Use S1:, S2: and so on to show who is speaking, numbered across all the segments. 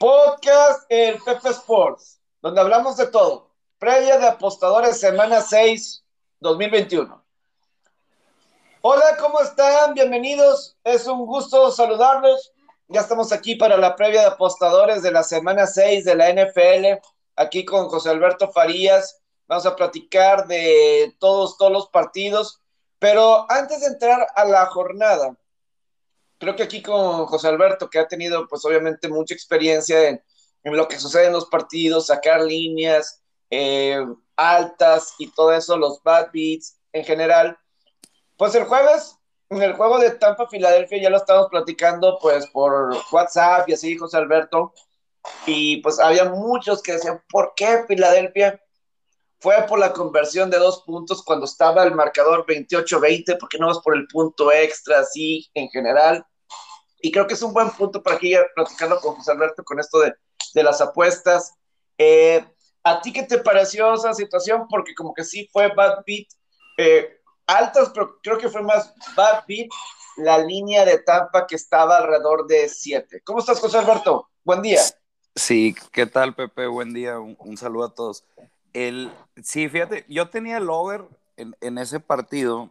S1: Podcast el Pepe Sports, donde hablamos de todo. Previa de apostadores, semana 6, 2021. Hola, ¿cómo están? Bienvenidos. Es un gusto saludarlos. Ya estamos aquí para la previa de apostadores de la semana 6 de la NFL. Aquí con José Alberto Farías. Vamos a platicar de todos, todos los partidos. Pero antes de entrar a la jornada, creo que aquí con José Alberto, que ha tenido pues obviamente mucha experiencia en, lo que sucede en los partidos, sacar líneas eh, altas y todo eso, los bad beats en general. Pues el jueves, en el juego de Tampa Filadelfia, ya lo estamos platicando pues por WhatsApp y así, José Alberto, y pues había muchos que decían, ¿por qué Filadelfia? Fue por la conversión de dos puntos cuando estaba el marcador 28-20, porque no es por el punto extra, así en general. Y creo que es un buen punto para aquí platicando con José Alberto con esto de, de las apuestas. Eh, ¿A ti qué te pareció esa situación? Porque como que sí fue bad beat, eh, altas, pero creo que fue más bad beat la línea de Tampa que estaba alrededor de 7. ¿Cómo estás, José Alberto? Buen día.
S2: Sí, ¿qué tal, Pepe? Buen día, un, saludo a todos. El, sí, fíjate, yo tenía el over en, en ese partido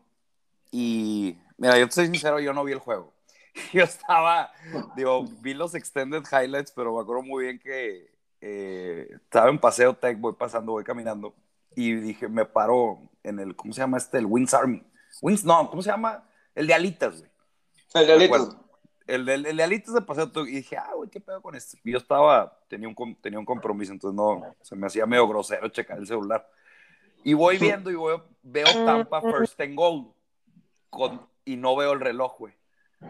S2: y, mira, yo te soy sincero, yo no vi el juego. yo estaba, digo, vi los extended highlights, pero me acuerdo muy bien que eh, estaba en paseo tech, voy pasando, voy caminando, y dije, me paro en el, ¿cómo se llama este? El Wings Army. Wings, no, ¿cómo se llama? El de alitas, güey.
S1: El de alitas.
S2: El de, el de alitas de paseo, y dije, ah, güey, ¿qué pedo con esto? Y yo estaba, tenía un, tenía un compromiso, entonces no, se me hacía medio grosero checar el celular. Y voy viendo y voy, veo Tampa first and goal, con, y no veo el reloj, güey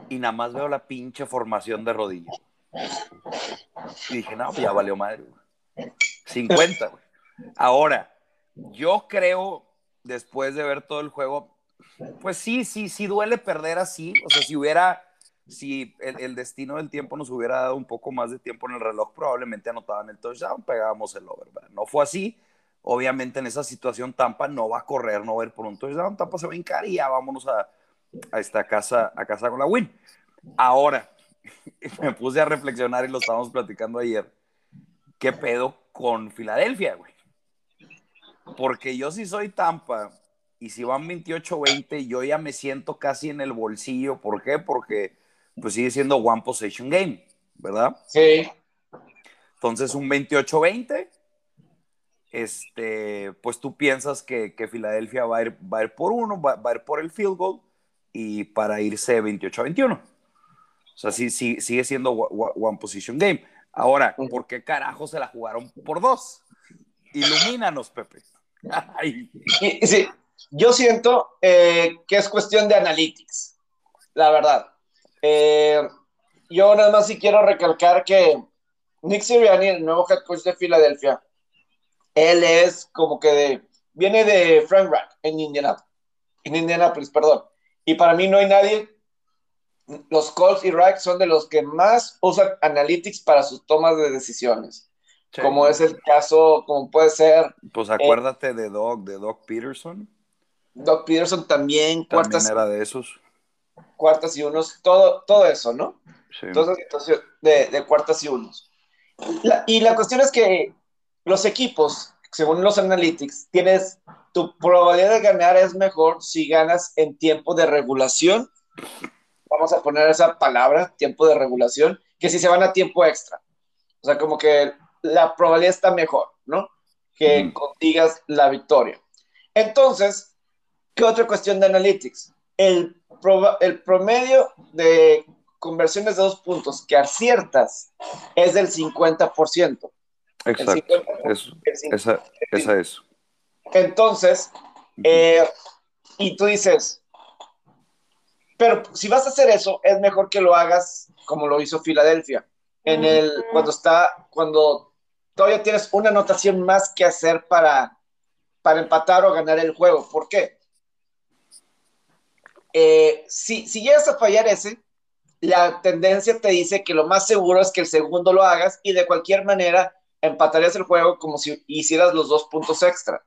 S2: y nada más veo la pinche formación de rodilla. Y dije, no, pues ya valió madre. 50, güey. Ahora, yo creo, después de ver todo el juego, pues sí, sí, sí duele perder así. O sea, si hubiera, si el, destino del tiempo nos hubiera dado un poco más de tiempo en el reloj, probablemente anotaban el touchdown, pegábamos el over. No fue así. Obviamente en esa situación Tampa no va a correr, no va a ir por un touchdown. Tampa se va a hincar y ya vámonos a, a esta casa, a casa con la win. Ahora, me puse a reflexionar y lo estábamos platicando ayer. ¿Qué pedo con Filadelfia, güey? Porque yo sí soy Tampa y si van 28-20, yo ya me siento casi en el bolsillo. ¿Por qué? Porque pues sigue siendo one possession game, ¿verdad?
S1: Sí.
S2: Entonces, un 28-20, este, pues tú piensas que, que Filadelfia va a, ir, va a ir por uno, va, va, a ir por el field goal y para irse 28 a 21. O sea, sí, sí, sigue siendo one position game. Ahora, ¿por qué carajo se la jugaron por dos? Ilumínanos, Pepe.
S1: Sí, yo siento eh, que es cuestión de analytics, la verdad. Eh, yo nada más sí quiero recalcar que Nick Sirianni, el nuevo head coach de Filadelfia, él es como que de, viene de Frank Rack en Indianapolis, en Indianapolis, perdón. Y para mí no hay nadie. Los Colts y Rack son de los que más usan Analytics para sus tomas de decisiones. Como es el caso, como puede ser.
S2: Pues acuérdate de Doc, de Doc Peterson.
S1: Doc Peterson también,
S2: también cuartas. era de esos.
S1: Cuartas y unos, todo, todo eso, ¿no? Sí. Entonces, de, de cuartas y unos. y la cuestión es que los equipos, según los analytics, tienes tu probabilidad de ganar es mejor si ganas en tiempo de regulación. Vamos a poner esa palabra, tiempo de regulación, que si se van a tiempo extra. O sea, como que la probabilidad está mejor, ¿no? Que contigas la victoria. Entonces, ¿qué otra cuestión de analytics? El, el promedio de conversiones de dos puntos que aciertas es del 50%.
S2: Exacto. esa, esa es.
S1: Entonces, eh, y tú dices, pero si vas a hacer eso, es mejor que lo hagas como lo hizo Filadelfia. En el, cuando está, cuando todavía tienes una anotación más que hacer para, para empatar o ganar el juego. ¿Por qué? Eh, si, si llegas a fallar ese, la tendencia te dice que lo más seguro es que el segundo lo hagas y de cualquier manera empatarías el juego como si hicieras los dos puntos extra.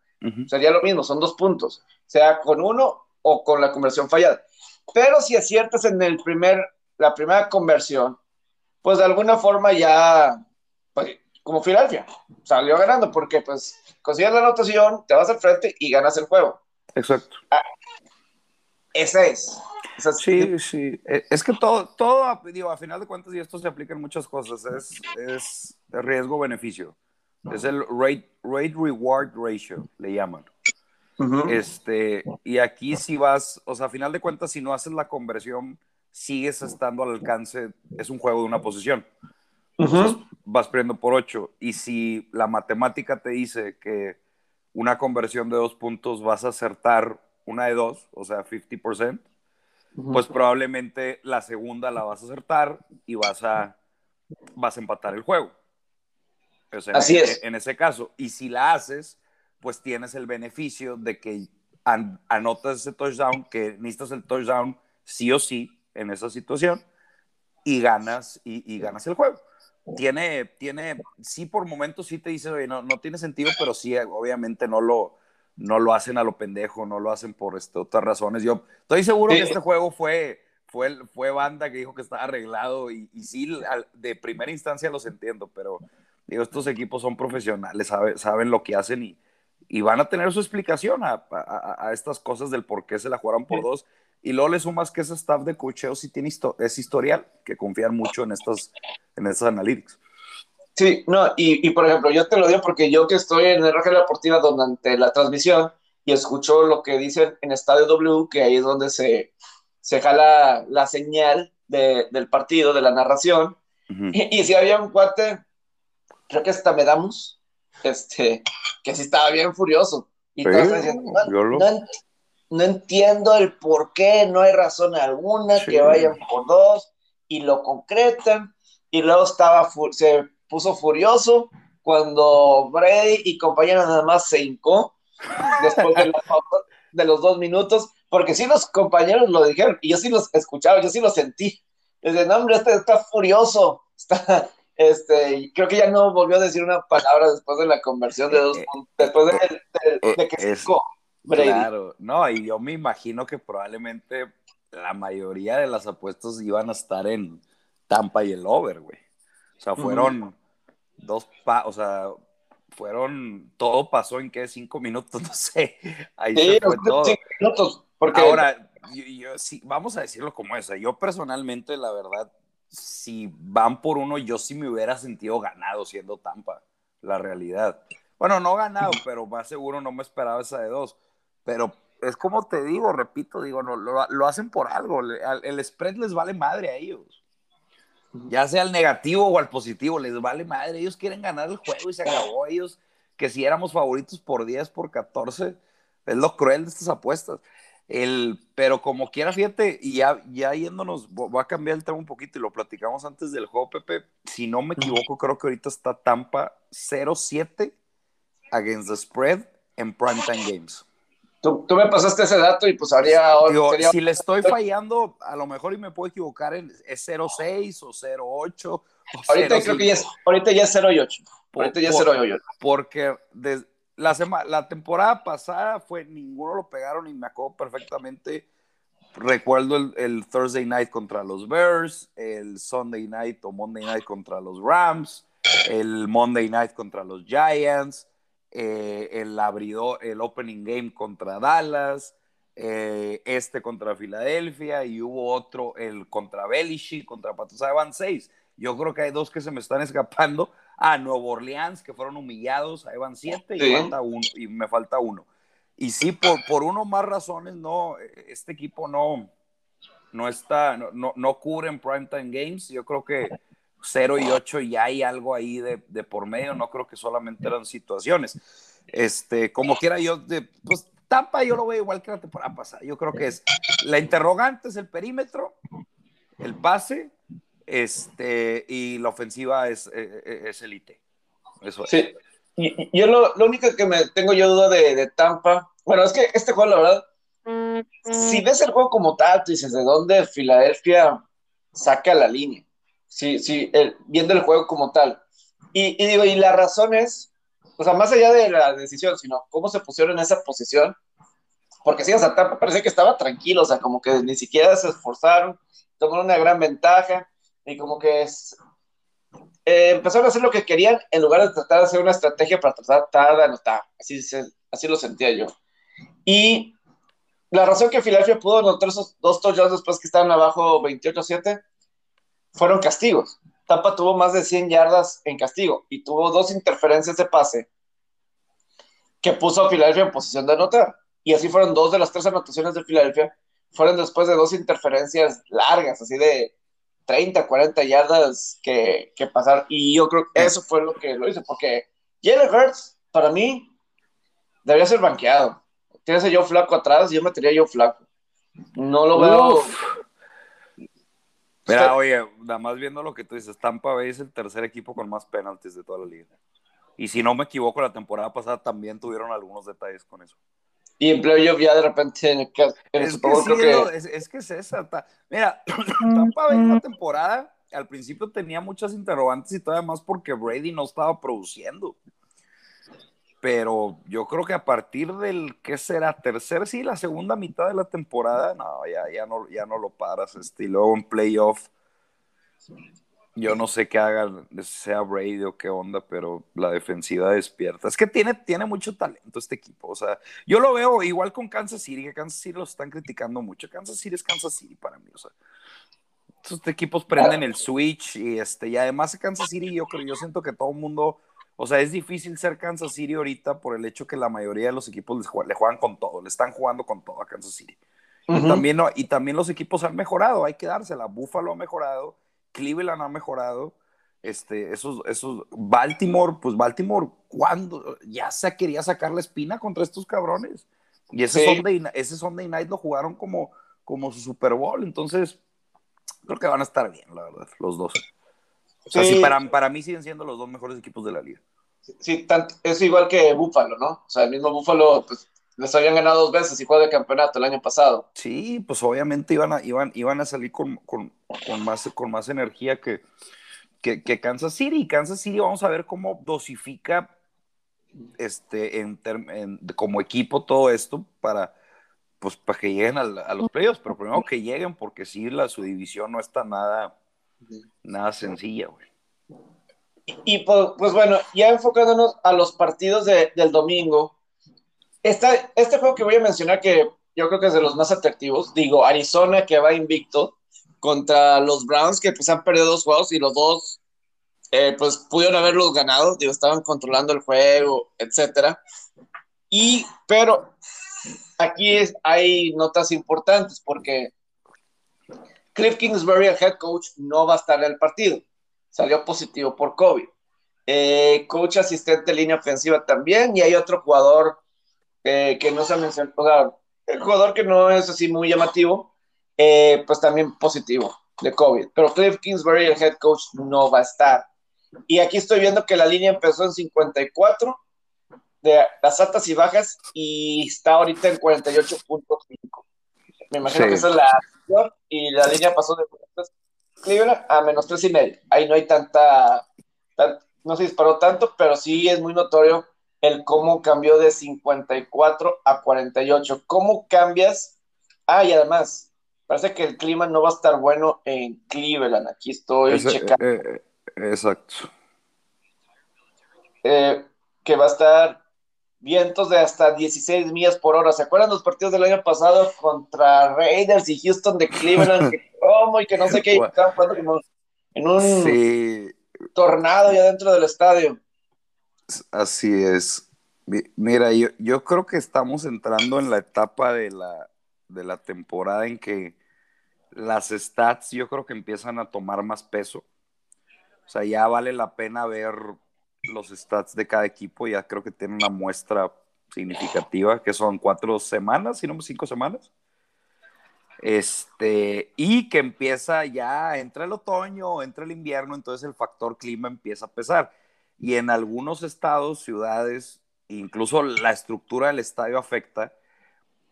S1: Sería lo mismo, son dos puntos, sea con uno o con la conversión fallada. Pero si aciertas en el primer, la primera conversión, pues de alguna forma ya pues, como Filadelfia, salió ganando porque pues consigues la anotación, te vas al frente y ganas el juego.
S2: Exacto.
S1: Ah, ese es.
S2: sí, sí. E, es que todo, todo, digo, a final de cuentas, y esto se aplica en muchas cosas, es, es riesgo-beneficio. Es el rate, rate reward ratio, le llaman. Este, y aquí si vas, o sea, a final de cuentas, si no haces la conversión, sigues estando al alcance, es un juego de una posición. vas perdiendo por 8. Y si la matemática te dice que una conversión de dos puntos vas a acertar una de dos, o sea, 50%, pues probablemente la segunda la vas a acertar y vas a, vas a empatar el juego.
S1: Así
S2: en,
S1: es.
S2: En ese caso. Y si la haces, pues tienes el beneficio de que anotas ese touchdown, que necesitas el touchdown sí o sí en esa situación y ganas, y, ganas el juego. Tiene, tiene, sí por momentos sí te dice, oye, no, no tiene sentido, pero sí, obviamente no lo, no lo hacen a lo pendejo, no lo hacen por este, otras razones. Yo estoy seguro que este juego fue, fue, fue banda que dijo que estaba arreglado y, y sí, de primera instancia los entiendo, pero digo, estos equipos son profesionales, saben lo que hacen y, y van a tener su explicación a, a, a, estas cosas del por qué se la jugaron por dos. Y luego le sumas que ese staff de cocheo sí tiene es historial, que confían mucho en estas, en estas analytics.
S1: Sí, no, y, y, por ejemplo, yo te lo digo porque yo que estoy en el Radio Deportiva durante la transmisión y escucho lo que dicen en Estadio W, que ahí es donde se, se jala la señal de, del partido, de la narración, y, y, si había un cuate, creo que hasta me damos, este, que sí estaba bien furioso. Y todos diciendo, no, entiendo el por qué, no hay razón alguna que vayan por dos, y lo concretan, y luego estaba, se puso furioso cuando Brady y compañeros nada más se hincó después de, los dos minutos, porque sí los compañeros lo dijeron, y yo sí los escuchaba, yo sí lo sentí. Desde, no, hombre, este está furioso, está, este, creo que ya no volvió a decir una palabra después de la conversión de dos, eh, después de, eh, que se hincó
S2: Brady. Claro, no, y yo me imagino que probablemente la mayoría de las apuestas iban a estar en Tampa y el over, güey. O sea, fueron dos, pa o sea, fueron, todo pasó en qué, cinco minutos, no sé. Ahí sí, se fue todo. Cinco minutos, porque... Ahora, yo, sí, vamos a decirlo como es, yo personalmente, la verdad, si van por uno, yo sí me hubiera sentido ganado siendo Tampa, la realidad. Bueno, no ganado, pero más seguro no me esperaba esa de dos. Pero es como te digo, repito, digo, no, lo, lo hacen por algo. el spread les vale madre a ellos ya sea al negativo o al positivo, les vale madre, ellos quieren ganar el juego y se acabó ellos, que si éramos favoritos por 10, por 14, es lo cruel de estas apuestas. El, pero como quiera, fíjate, y ya, ya yéndonos, voy a cambiar el tema un poquito y lo platicamos antes del juego, Pepe. Si no me equivoco, creo que ahorita está Tampa 0-7 against the spread en primetime games.
S1: Tú, me pasaste ese dato y pues habría...
S2: Si le estoy fallando, a lo mejor y me puedo equivocar, en, es 06 o 08.
S1: ahorita creo que ya es, ahorita ya es 08. Ahorita ya es 08.
S2: Porque la, la temporada pasada fue, ninguno lo pegaron y me acuerdo perfectamente. Recuerdo el, el, Thursday night contra los Bears, el Sunday night o Monday night contra los Rams, el Monday night contra los Giants eh, el abridor, el opening game contra Dallas, eh, este contra Filadelfia y hubo otro, el contra Belichick, contra Patos, van seis. Yo creo que hay dos que se me están escapando. Ah, Nuevo Orleans, que fueron humillados, ahí van siete y, falta uno, y me falta uno. Y sí, por, por uno más razones, no, este equipo no, no está, no, no, no cubre en primetime games. Yo creo que 0 y 8 y hay algo ahí de, por medio, no creo que solamente eran situaciones. Este, como quiera yo, de, pues Tampa yo lo veo igual que la temporada pasada. Yo creo que es la interrogante es el perímetro, el pase, este, y la ofensiva es, eh, eh, es, el IT. Eso es.
S1: Sí. Y, yo lo, lo, único que me tengo yo duda de, de, Tampa, bueno, es que este juego, la verdad, si ves el juego como tal, tú dices, ¿de dónde Filadelfia saca la línea? sí, sí, viendo el juego como tal. Y, digo, y la razón es, o sea, más allá de la decisión, sino cómo se pusieron en esa posición, porque si, o sea, Tampa parecía que estaba tranquilo, o sea, como que ni siquiera se esforzaron, tomaron una gran ventaja, y como que es, eh, empezaron a hacer lo que querían en lugar de tratar de hacer una estrategia para tratar de anotar. Así, así lo sentía yo. Y la razón que Filadelfia pudo anotar esos dos touchdowns después que estaban abajo 28-7 fueron castigos. Tampa tuvo más de 100 yardas en castigo y tuvo dos interferencias de pase que puso a Filadelfia en posición de anotar. Y así fueron dos de las tres anotaciones de Filadelfia, fueron después de dos interferencias largas, así de 30, 40 yardas que, que pasar. Y yo creo que eso fue lo que lo hizo, porque Jalen Hurts, para mí, debería ser banqueado. Tienes a Joe Flaco atrás, yo metería a Joe Flaco. No lo veo.
S2: Mira, oye, nada más viendo lo que tú dices, Tampa Bay es el tercer equipo con más penaltis de toda la liga. Y si no me equivoco, la temporada pasada también tuvieron algunos detalles con eso.
S1: Y en playoff ya de repente en el,
S2: es, que es, que... es, esa. Mira, Tampa Bay en la temporada al principio tenía muchas interrogantes y todavía más porque Brady no estaba produciendo. Pero yo creo que a partir del, ¿qué será? Tercer, sí, la segunda mitad de la temporada, no, ya, ya, no, ya no lo paras. Este, y luego en playoff yo no sé qué haga, sea Brady o qué onda, pero la defensiva despierta. Es que tiene, tiene mucho talento este equipo. O sea, yo lo veo igual con Kansas City, que Kansas City lo están criticando mucho. Kansas City es Kansas City para mí. O sea, estos equipos prenden el switch y este, y además Kansas City, yo creo, yo siento que todo el mundo, o sea, es difícil ser Kansas City ahorita por el hecho que la mayoría de los equipos le juegan con todo, le están jugando con todo a Kansas City. y, también, y también los equipos han mejorado, hay que dársela. Buffalo ha mejorado Cleveland ha mejorado. Este, esos, esos, Baltimore, pues Baltimore, cuando ya se quería sacar la espina contra estos cabrones. Y ese, Sunday, ese Sunday night lo jugaron como, como su Super Bowl. Entonces, creo que van a estar bien, la verdad, los dos. O sea, sí. para, para mí siguen siendo los dos mejores equipos de la liga.
S1: Sí, es igual que Buffalo, ¿no? O sea, el mismo Buffalo, pues les habían ganado dos veces y juega de campeonato el año pasado.
S2: Sí, pues obviamente iban a, iban, iban a salir con, con, con más, con más energía que, que, que, Kansas City. Kansas City vamos a ver cómo dosifica este, en, como equipo todo esto para, pues, para que lleguen a, los playoffs, pero primero que lleguen porque sí, la, su división no está nada, nada sencilla, güey.
S1: Y, pues, pues, bueno, ya enfocándonos a los partidos de, del domingo, este juego que voy a mencionar, que yo creo que es de los más atractivos, digo, Arizona que va invicto contra los Browns que pues han perdido dos juegos y los dos eh, pues pudieron haberlos ganado, digo, estaban controlando el juego, etcétera. Y, pero aquí hay notas importantes porque Cliff Kingsbury, el head coach, no va a estar en el partido. Salió positivo por COVID. Eh, coach asistente línea ofensiva también, y hay otro jugador eh, que no se mencionó, o sea, el jugador que no es así muy llamativo, eh, pues también positivo de COVID. Pero Cliff Kingsbury, el head coach, no va a estar. Y aquí estoy viendo que la línea empezó en 54 de las altas y bajas y está ahorita en 48.5. Me imagino que esa es la y la línea pasó de Cleveland a menos tres y medio. Ahí no hay tanta, no se disparó tanto, pero sí es muy notorio el cómo cambió de 54 a 48. ¿Cómo cambias? Ah, y además, parece que el clima no va a estar bueno en Cleveland. Aquí estoy checando.
S2: Eh, eh, exacto.
S1: Eh, que va a estar vientos de hasta 16 millas por hora. ¿Se acuerdan los partidos del año pasado contra Raiders y Houston de Cleveland? que, ¿Cómo? Y que no sé qué. Estaban jugando en un tornado ya dentro del estadio.
S2: Así es. Mira, yo, yo creo que estamos entrando en la etapa de la, de la temporada en que las stats yo creo que empiezan a tomar más peso. O sea, ya vale la pena ver los stats de cada equipo. Ya creo que tiene una muestra significativa, que son cuatro semanas, si no cinco semanas. Este, y que empieza ya, entra el otoño, entra el invierno, entonces el factor clima empieza a pesar y en algunos estados, ciudades, incluso la estructura del estadio afecta.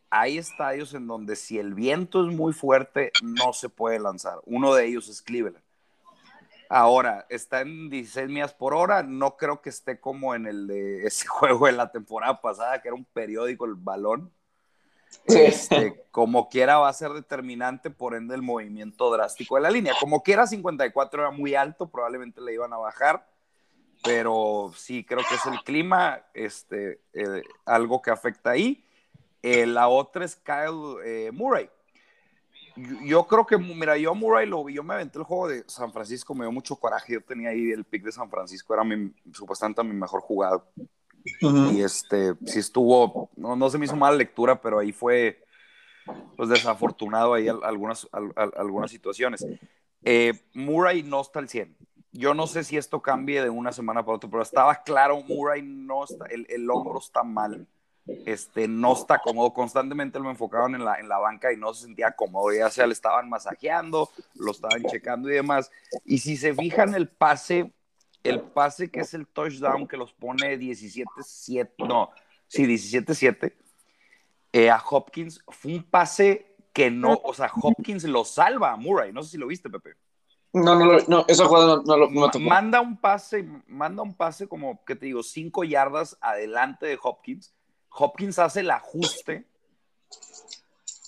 S2: Hay estadios en donde si el viento es muy fuerte, no se puede lanzar. Uno de ellos es Cleveland. Ahora, está en 16 millas por hora. No creo que esté como en el de ese juego de la temporada pasada, que era un periódico el balón. Este, como quiera va a ser determinante, por ende el movimiento drástico de la línea. Como quiera 54 era muy alto, probablemente le iban a bajar, pero sí, creo que es el clima, este, eh, algo que afecta ahí. Eh, la otra es Kyle eh, Murray. Yo, creo que, mira, yo Murray lo vi, yo me aventé el juego de San Francisco, me dio mucho coraje, yo tenía ahí el pick de San Francisco, era mi, supuestamente mi mejor jugado. Y este, sí estuvo, no, no, se me hizo mala lectura, pero ahí fue, pues desafortunado ahí algunas, algunas situaciones. Murray no está al 100 yo no sé si esto cambie de una semana para otra, pero estaba claro, Murray no está, el, el, hombro está mal, este, no está cómodo, constantemente lo enfocaban en la, en la banca y no se sentía cómodo, ya sea le estaban masajeando, lo estaban checando y demás. Y si se fijan el pase, el pase que es el touchdown que los pone 17-7, no, sí, 17-7, eh, a Hopkins, fue un pase que no, o sea, Hopkins lo salva a Murray, no sé si lo viste, Pepe.
S1: No, no, no, esa jugada no, lo
S2: Manda un pase, manda un pase como que te digo, cinco yardas adelante de Hopkins. Hopkins hace el ajuste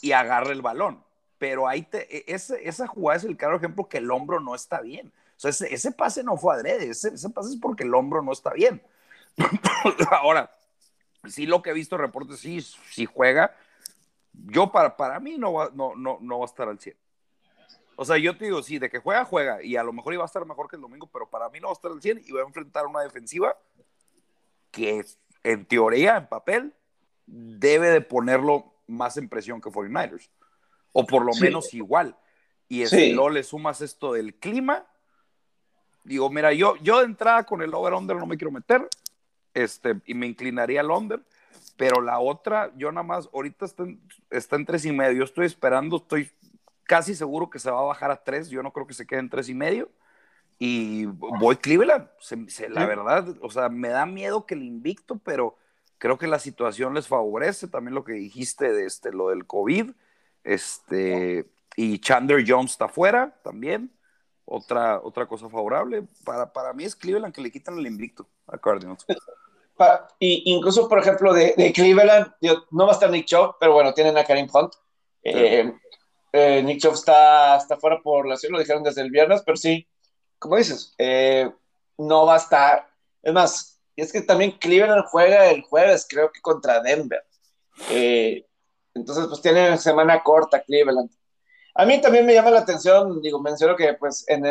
S2: y agarra el balón. Pero ahí te, e, ese, esa jugada es el claro ejemplo que el hombro no está bien. O sea, ese, ese pase no fue adrede, ese, ese, pase es porque el hombro no está bien. Ahora, sí lo que he visto reportes, sí, sí juega. Yo para, para mí no va, no, no, no va a estar al 100. O sea, yo te digo, sí, de que juega, juega. Y a lo mejor iba a estar mejor que el domingo, pero para mí no va a estar al 100 y va a enfrentar una defensiva que, en teoría, en papel, debe de ponerlo más en presión que 49ers. O por lo menos igual. Y si no le sumas esto del clima, digo, mira, yo, yo de entrada con el over-under no me quiero meter. Este, y me inclinaría al under. Pero la otra, yo nada más, ahorita está en, está en tres y medio. Estoy esperando, estoy casi seguro que se va a bajar a tres. Yo no creo que se quede en tres y medio. Y voy Cleveland. la verdad, o sea, me da miedo que el invicto, pero creo que la situación les favorece. También lo que dijiste de este, lo del COVID. Este, y Chandler Jones está fuera también. Otra, otra cosa favorable. Para, para mí es Cleveland que le quitan el invicto a Cardinals.
S1: Y incluso, por ejemplo, de, Cleveland, no va a estar Nick Chubb, pero bueno, tienen a Karim Hunt. Eh, eh, Nick Chubb está, está fuera por la lo dijeron desde el viernes, pero sí, como dices, eh, no va a estar. Es más, es que también Cleveland juega el jueves, creo que contra Denver. Eh, entonces, pues tiene semana corta Cleveland. A mí también me llama la atención, digo, menciono que pues en,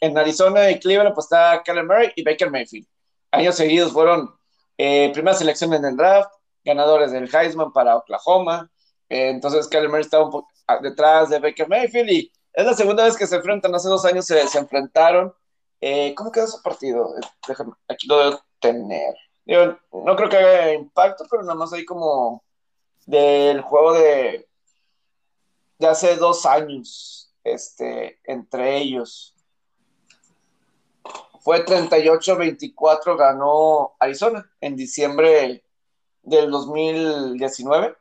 S1: en Arizona y Cleveland pues está Kyler Murray y Baker Mayfield. Años seguidos fueron primera selección en el draft, ganadores del Heisman para Oklahoma. entonces Kyler Murray estaba un poco detrás de Baker Mayfield y es la segunda vez que se enfrentan, hace dos años se, enfrentaron. Eh, ¿Cómo quedó ese partido? Déjame, aquí lo debo tener. no creo que haya impacto, pero nada más hay como del juego de, de hace dos años, este, entre ellos. Fue 38-24, ganó Arizona en diciembre del 2019.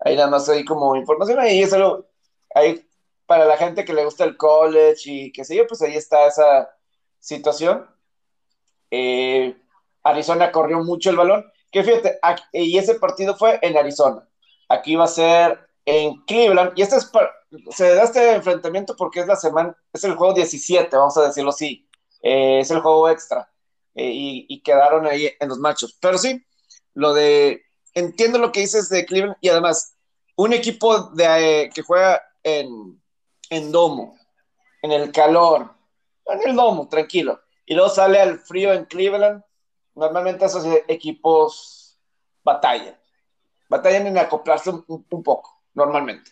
S1: Ahí nada más hay como información, ahí es algo, ahí para la gente que le gusta el college y qué sé yo, pues ahí está esa situación. Eh, Arizona corrió mucho el balón, que fíjate, y ese partido fue en Arizona. Aquí va a ser en Cleveland, y este es se da este enfrentamiento porque es la semana, es el juego 17, vamos a decirlo así, eh, es el juego extra, eh, y, quedaron ahí en los machos. Pero sí, lo de entiendo lo que dices de Cleveland y además, un equipo de, eh, que juega en, en domo, en el calor, en el domo, tranquilo, y luego sale al frío en Cleveland, normalmente esos equipos batallan, batallan en acoplarse un, poco, normalmente.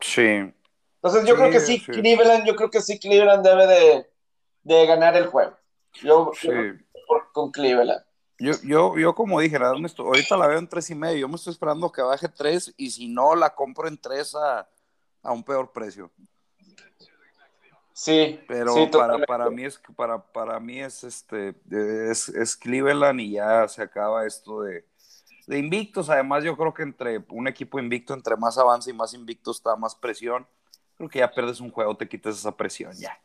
S2: Sí.
S1: Entonces yo creo que sí, Cleveland, yo creo que sí, Cleveland debe de, de ganar el juego. Yo, sí. con Cleveland.
S2: Yo, yo, yo como dije, ahorita la veo en tres y medio. Yo me estoy esperando que baje tres y si no, la compro en tres a, a un peor precio.
S1: Sí.
S2: Pero para, para, mí es para, para mí es este es, es, Cleveland y ya se acaba esto de, de invictos. Además, yo creo que entre un equipo invicto, entre más avanza y más invicto está más presión. Creo que ya pierdes un juego, te quitas esa presión ya.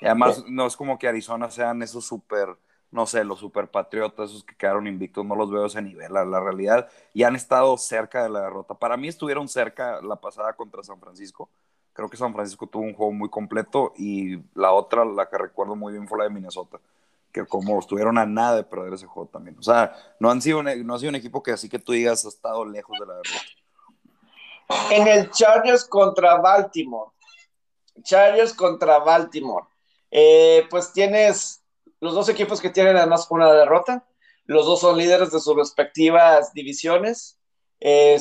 S2: Y además, no es como que Arizona sean esos súper no sé, los superpatriotas, esos que quedaron invictos, no los veo ese nivel, la, realidad, y han estado cerca de la derrota. Para mí estuvieron cerca la pasada contra San Francisco. Creo que San Francisco tuvo un juego muy completo y la otra, la que recuerdo muy bien, fue la de Minnesota, que como estuvieron a nada de perder ese juego también. O sea, no han sido un, no ha sido un equipo que así que tú digas ha estado lejos de la derrota.
S1: En el Chargers contra Baltimore. Chargers contra Baltimore. Eh, pues tienes los dos equipos que tienen además una derrota. Los dos son líderes de sus respectivas divisiones. Eh,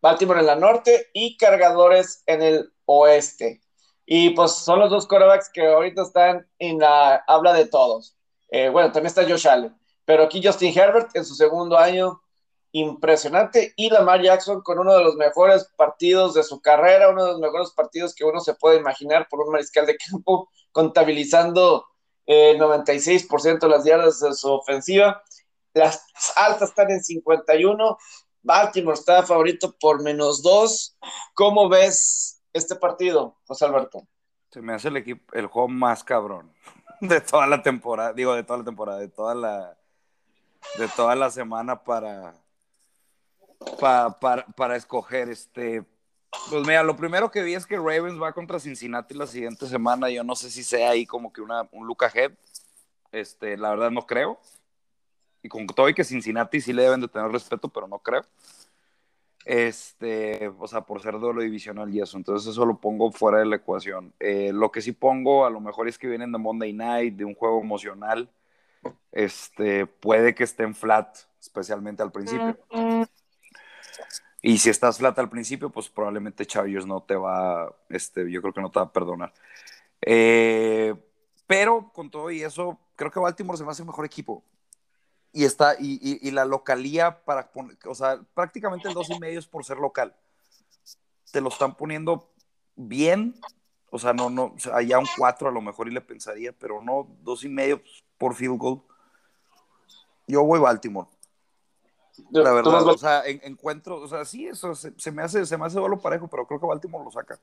S1: Baltimore en la norte y Cargadores en el oeste. Y pues son los dos quarterbacks que ahorita están en la habla de todos. Eh, bueno, también está Josh Allen, pero aquí Justin Herbert en su segundo año, impresionante. Y Lamar Jackson con uno de los mejores partidos de su carrera, uno de los mejores partidos que uno se puede imaginar por un mariscal de campo, contabilizando el 96% de las yardas de su ofensiva. Las altas están en 51. Baltimore está favorito por menos dos. ¿Cómo ves este partido, José Alberto?
S2: Se me hace el equipo, el juego más cabrón de toda la temporada, digo de toda la temporada, de toda la, de toda la semana para, para, para, escoger este. Pues mira, lo primero que vi es que Ravens va contra Cincinnati la siguiente semana. Yo no sé si sea ahí como que una, un look ahead. Este, la verdad no creo. Y con todo y que Cincinnati sí le deben de tener respeto, pero no creo. Este, o sea, por ser duelo divisional y eso. Entonces eso lo pongo fuera de la ecuación. Eh, lo que sí pongo a lo mejor es que vienen de Monday Night, de un juego emocional. Este, puede que estén flat, especialmente al principio. Y si estás flat al principio, pues probablemente Chargers no te va, este, yo creo que no te va a perdonar. Eh, pero con todo y eso, creo que Baltimore se va a hacer mejor equipo y está y, la localía para poner, o sea, prácticamente el dos y medio es por ser local. Te lo están poniendo bien, o sea, no, no, allá un cuatro a lo mejor y le pensaría, pero no, dos y medio pues, por field goal. Yo voy Baltimore. La verdad, o sea, encuentro, o sea, sí, eso se, me hace, se me hace duelo parejo, pero creo que Baltimore lo saca.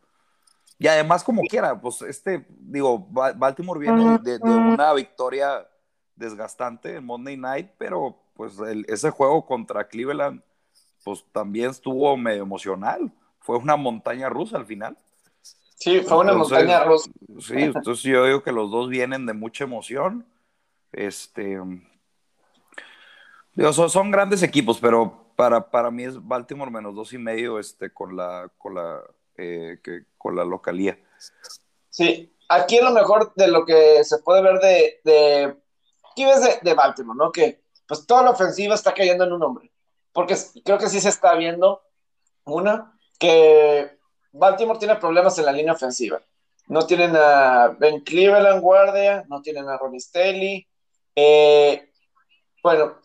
S2: Y además, como quiera, pues este, digo, Baltimore viene de una victoria desgastante en Monday Night, pero pues ese juego contra Cleveland, pues también estuvo medio emocional. Fue una montaña rusa al final.
S1: Sí, fue una montaña rusa.
S2: Sí, entonces yo digo que los dos vienen de mucha emoción. Este. Son, grandes equipos, pero para, para mí es Baltimore menos dos y medio este, con la, con la, eh, con la localía.
S1: Sí, aquí es lo mejor de lo que se puede ver de aquí ves de, Baltimore, ¿no? Que pues toda la ofensiva está cayendo en un hombre. Porque creo que sí se está viendo, una, que Baltimore tiene problemas en la línea ofensiva. No tienen a Ben Cleveland guardia, no tienen a Ronnie. Eh, bueno,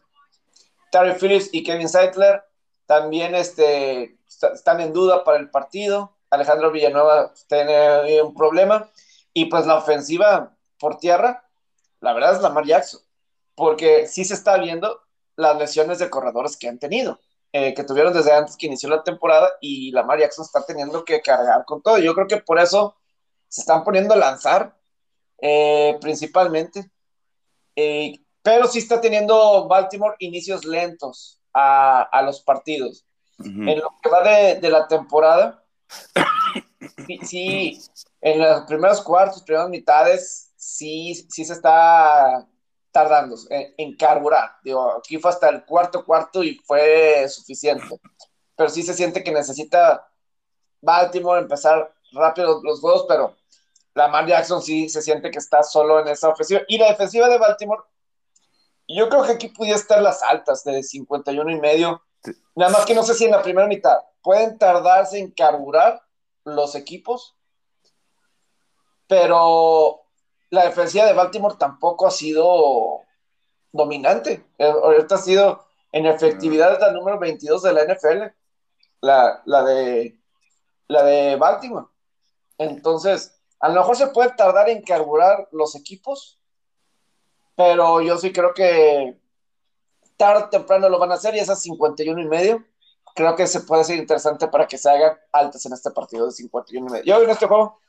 S1: Terry Phillips y Kevin Seidler también este, están en duda para el partido. Alejandro Villanueva tiene un problema. Y pues la ofensiva por tierra, la verdad es Lamar Jackson porque sí se está viendo las lesiones de corredores que han tenido, eh, que tuvieron desde antes que inició la temporada y la Jackson está teniendo que cargar con todo. Yo creo que por eso se están poniendo a lanzar eh, principalmente, eh, pero sí está teniendo Baltimore inicios lentos a, los partidos. En lo que va de, la temporada, sí, sí, en los primeros cuartos, primeras mitades, sí, sí se está tardando en, carburar. Digo, aquí fue hasta el cuarto cuarto y fue suficiente. Pero sí se siente que necesita Baltimore empezar rápido los juegos, pero Lamar Jackson sí se siente que está solo en esa ofensiva. Y la defensiva de Baltimore, yo creo que aquí pudiera estar las altas de 51 y medio. Nada más que no sé si en la primera mitad pueden tardarse en carburar los equipos, pero la defensiva de Baltimore tampoco ha sido dominante. Eh, ahorita ha sido en efectividad la número 22 de la NFL, la, la, de, la de Baltimore. Entonces, a lo mejor se puede tardar en carburar los equipos, pero yo sí creo que tarde o temprano lo van a hacer y esas 51 y medio creo que se puede ser interesante para que se hagan altas en este partido de 51 y medio. Yo en este juego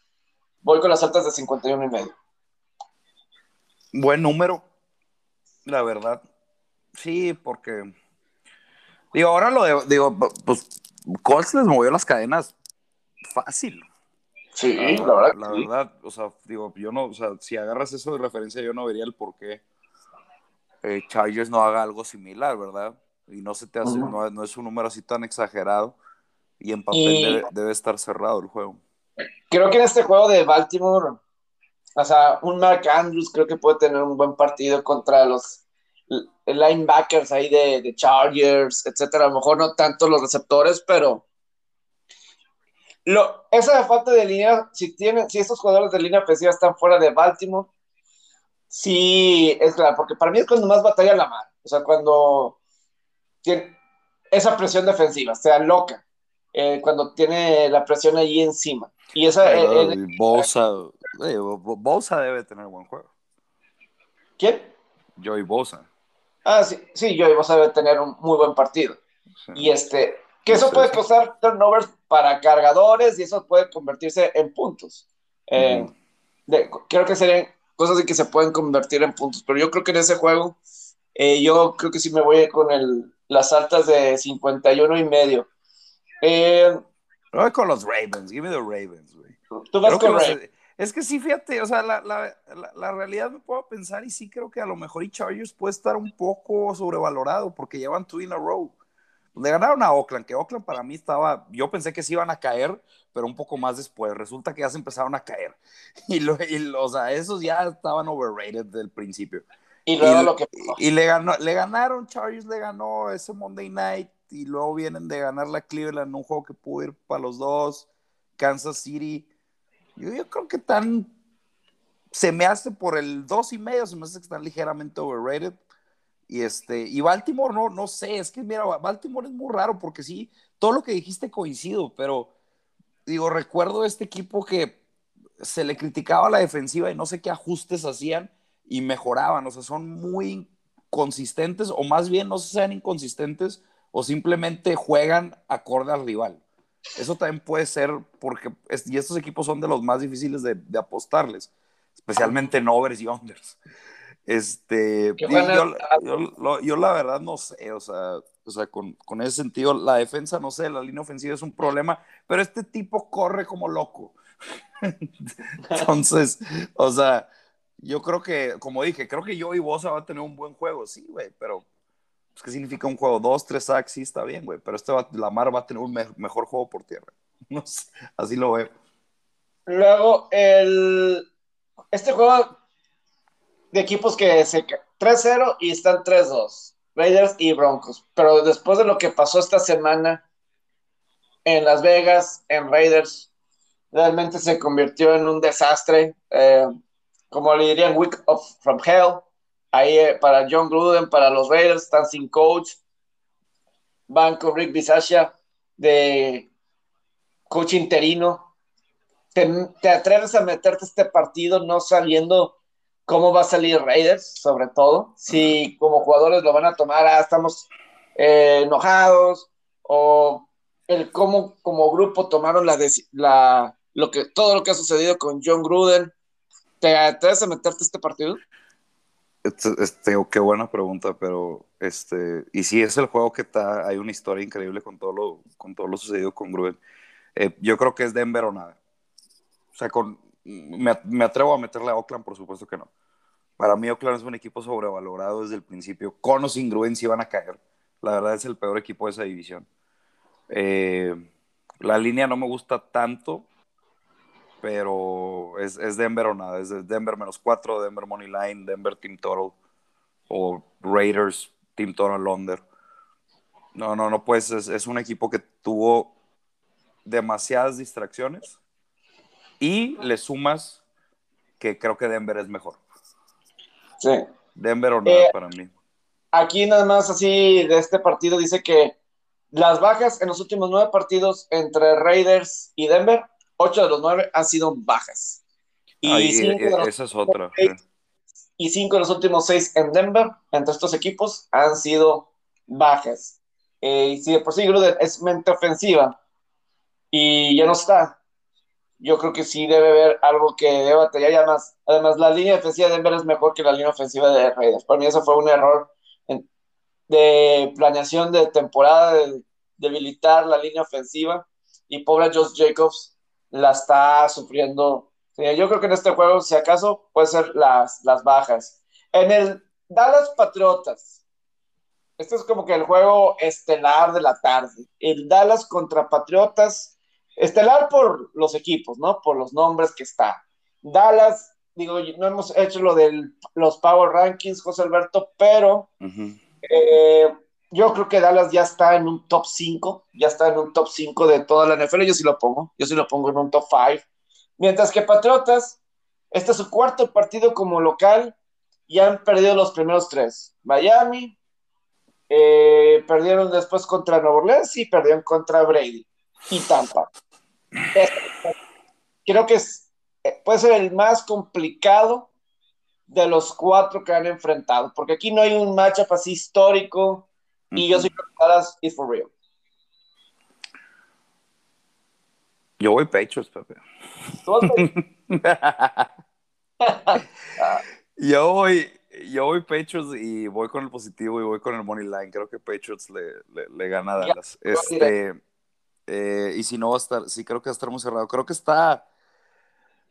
S1: voy con las altas de 51 y medio
S2: buen número. La verdad, sí, porque. Digo, ahora lo de, digo, pues Colts les movió las cadenas fácil.
S1: Sí, la, verdad.
S2: La verdad, o sea, digo, yo no, o sea, si agarras eso de referencia, yo no vería el por qué eh, Chargers no haga algo similar, ¿verdad? Y no se te hace, no, es un número así tan exagerado y en papel debe, estar cerrado el juego.
S1: Creo que en este juego de Baltimore, o sea, un Mark Andrews creo que puede tener un buen partido contra los linebackers ahí de, Chargers, etcétera. A lo mejor no tanto los receptores, pero lo, esa falta de línea, si tienen, si estos jugadores de línea ofensiva están fuera de Baltimore, sí es claro, porque para mí es cuando más batalla la mano. O sea, cuando tiene esa presión defensiva, sea loca, eh, cuando tiene la presión allí encima. Y esa.
S2: Eh, Bosa, eh, Bosa debe tener buen juego.
S1: ¿Quién?
S2: Joey Bosa.
S1: Ah, sí, sí, Joey Bosa debe tener un muy buen partido. Y este, que eso puede costar turnovers para cargadores y eso puede convertirse en puntos. creo que serían cosas de que se pueden convertir en puntos, pero yo creo que en ese juego, yo creo que sí me voy con el, las altas de 51 y medio. Eh,
S2: voy con los Ravens, give me the Ravens, güey.
S1: Tú vas con Ravens.
S2: Es que sí, fíjate, o sea, la, la, la, realidad me puedo pensar y sí creo que a lo mejor y Chargers puede estar un poco sobrevalorado porque llevan two in a row. Le ganaron a Oakland, que Oakland para mí estaba, yo pensé que sí iban a caer, pero un poco más después. Resulta que ya se empezaron a caer. Y, lo, y o sea, esos ya estaban overrated del principio.
S1: Y luego lo que
S2: Y le, ganó, le ganaron, Chargers le ganó ese Monday Night y luego vienen de ganar la Cleveland, un juego que pudo ir para los dos, Kansas City. Yo, yo creo que tan, se me hace por el dos y medio, se me hace que están ligeramente overrated. Y este, y Baltimore no, no sé, es que mira, Baltimore es muy raro porque sí, todo lo que dijiste coincido, pero digo, recuerdo este equipo que se le criticaba la defensiva y no sé qué ajustes hacían y mejoraban, o sea, son muy consistentes o más bien no sean inconsistentes o simplemente juegan acorde al rival. Eso también puede ser porque, y estos equipos son de los más difíciles de, apostarles, especialmente en overs y unders. Este, yo, yo, la verdad no sé, o sea, o sea con, con, ese sentido, la defensa, no sé, la línea ofensiva es un problema, pero este tipo corre como loco. Entonces, o sea, yo creo que, como dije, creo que yo y Bosa va a tener un buen juego, sí, güey, pero pues, ¿qué significa un juego? Dos, tres sacks, sí, está bien, güey, pero este va, Lamar va a tener un mejor juego por tierra. No sé, así lo veo.
S1: Luego, el, este juego de equipos que se 3-0 y están 3-2, Raiders y Broncos, pero después de lo que pasó esta semana en Las Vegas, en Raiders, realmente se convirtió en un desastre. Eh, como le dirían, Week of from Hell. Ahí eh, para John Gruden, para los Raiders, están sin coach. Van con Rick Bisaccia de coach interino. Te, atreves a meterte este partido no sabiendo cómo va a salir Raiders, sobre todo. Si como jugadores lo van a tomar, ah, estamos eh, enojados, o el cómo como grupo tomaron la, la, lo que, todo lo que ha sucedido con John Gruden ¿Te atreves a meterte este partido?
S2: Este, este, qué buena pregunta, pero este, y si es el juego que está, hay una historia increíble con todo lo, con todo lo sucedido con Gruden. Eh, yo creo que es Denver o nada. O sea, con, me, atrevo a meterle a Oakland, por supuesto que no. Para mí Oakland es un equipo sobrevalorado desde el principio. Con o sin Gruden sí van a caer. La verdad es el peor equipo de esa división. Eh, la línea no me gusta tanto, pero es, Denver o nada, es Denver menos 4, Denver Money Line, Denver Team Total o Raiders Team Total Under. No, no, no, pues es, es un equipo que tuvo demasiadas distracciones y le sumas que creo que Denver es mejor.
S1: Sí.
S2: Denver o nada eh, para mí.
S1: Aquí nada más así de este partido dice que las bajas en los últimos nueve partidos entre Raiders y Denver ocho de los nueve han sido bajas.
S2: Y cinco de esa es otra.
S1: y cinco de los últimos seis en Denver, entre estos equipos, han sido bajas. Eh, y si de por sí Gruden es mente ofensiva y ya no está, yo creo que sí debe haber algo que debe batallar. Y además, además, la línea defensiva de Denver es mejor que la línea ofensiva de Raiders. Para mí eso fue un error de planeación de temporada, de debilitar la línea ofensiva. Y pobre Josh Jacobs la está sufriendo. Yo creo que en este juego, si acaso, puede ser las, las bajas. En el Dallas Patriotas, este es como que el juego estelar de la tarde. El Dallas contra Patriotas, estelar por los equipos, ¿no? Por los nombres que está. Dallas, digo, no hemos hecho lo de los Power Rankings, José Alberto, pero eh, yo creo que Dallas ya está en un top 5, ya está en un top 5 de toda la NFL. Yo sí lo pongo, yo sí lo pongo en un top 5. Mientras que Patriotas, este es su cuarto partido como local y han perdido los primeros tres. Miami, eh, perdieron después contra Nueva Orleans y perdieron contra Brady y Tampa. Creo que es, eh, puede ser el más complicado de los cuatro que han enfrentado, porque aquí no hay un matchup así histórico y yo soy Dallas is for real.
S2: Yo voy Patriots, Pepe. yo voy, yo voy Patriots y voy con el positivo y voy con el money line. Creo que Patriots le, le, gana a Dallas. Este, eh, y si no va a estar, sí creo que va a estar muy cerrado. Creo que está.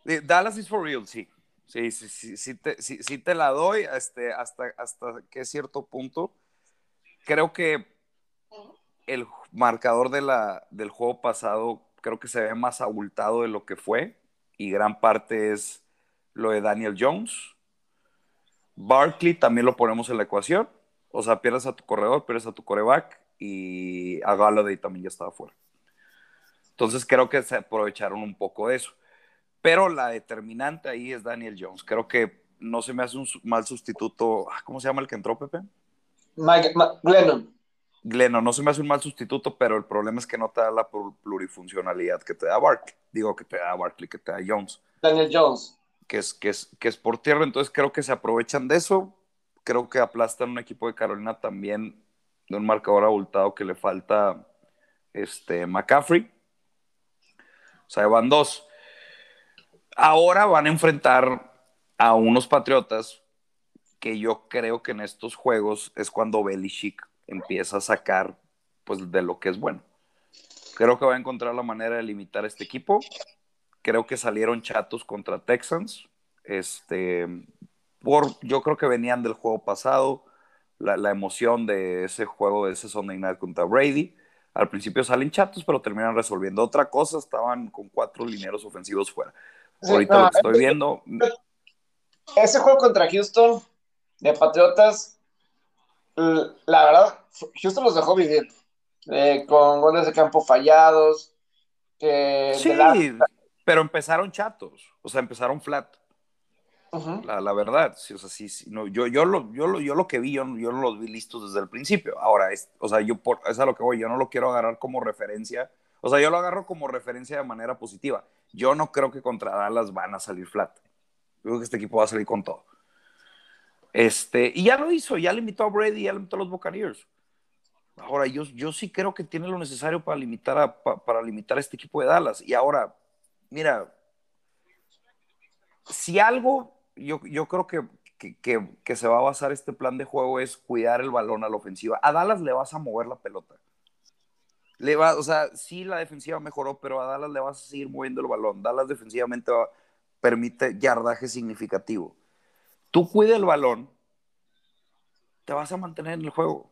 S2: Eh, Dallas is for real, sí. Sí, sí, sí, sí te, sí, te la doy este, hasta, hasta que cierto punto. Creo que el marcador de la, del juego pasado creo que se ve más abultado de lo que fue y gran parte es lo de Daniel Jones Barkley también lo ponemos en la ecuación. O sea, pierdes a tu corredor, pierdes a tu coreback y a Galladay también ya estaba fuera. Entonces creo que se aprovecharon un poco de eso. Pero la determinante ahí es Daniel Jones. Creo que no se me hace un mal sustituto. Ah, ¿Cómo se llama el que entró, Pepe?
S1: Mike, Glennon.
S2: Glennon, no se me hace un mal sustituto, pero el problema es que no te da la plurifuncionalidad que te da Barkley. Digo que te da Barkley, que te da Jones.
S1: Daniel Jones
S2: que es, que, es, que es por tierra, entonces creo que se aprovechan de eso. Creo que aplastan un equipo de Carolina también de un marcador abultado que le falta este, McCaffrey. O sea, van dos. Ahora van a enfrentar a unos Patriotas que yo creo que en estos juegos es cuando Belichick empieza a sacar pues de lo que es bueno. Creo que va a encontrar la manera de limitar este equipo creo que salieron chatos contra Texans. Este, por, yo creo que venían del juego pasado, la, emoción de ese juego, de ese Sunday Night contra Brady. Al principio salen chatos, pero terminan resolviendo otra cosa. Estaban con cuatro lineros ofensivos fuera. Ahorita lo que estoy viendo.
S1: Ese juego contra Houston de Patriotas, la verdad, Houston los dejó vivir. Eh, con goles de campo fallados.
S2: sí, pero empezaron chatos, o sea, empezaron flat. La, verdad, sí, o sea, sí, no, yo, yo, lo, yo, lo, yo lo que vi, yo, yo los vi listos desde el principio. Ahora, es, o sea, yo por, es a lo que voy, yo no lo quiero agarrar como referencia, o sea, yo lo agarro como referencia de manera positiva. Yo no creo que contra Dallas van a salir flat. Yo creo que este equipo va a salir con todo. Este, y ya lo hizo, ya limitó a Brady, ya limitó a los Buccaneers. Ahora, yo, yo sí creo que tiene lo necesario para limitar, a, para limitar a este equipo de Dallas. Y ahora, mira, si algo, yo, yo creo que, que, se va a basar este plan de juego es cuidar el balón a la ofensiva. A Dallas le vas a mover la pelota. Le va, o sea, sí la defensiva mejoró, pero a Dallas le vas a seguir moviendo el balón. Dallas defensivamente permite yardaje significativo. Tú cuida el balón, te vas a mantener en el juego.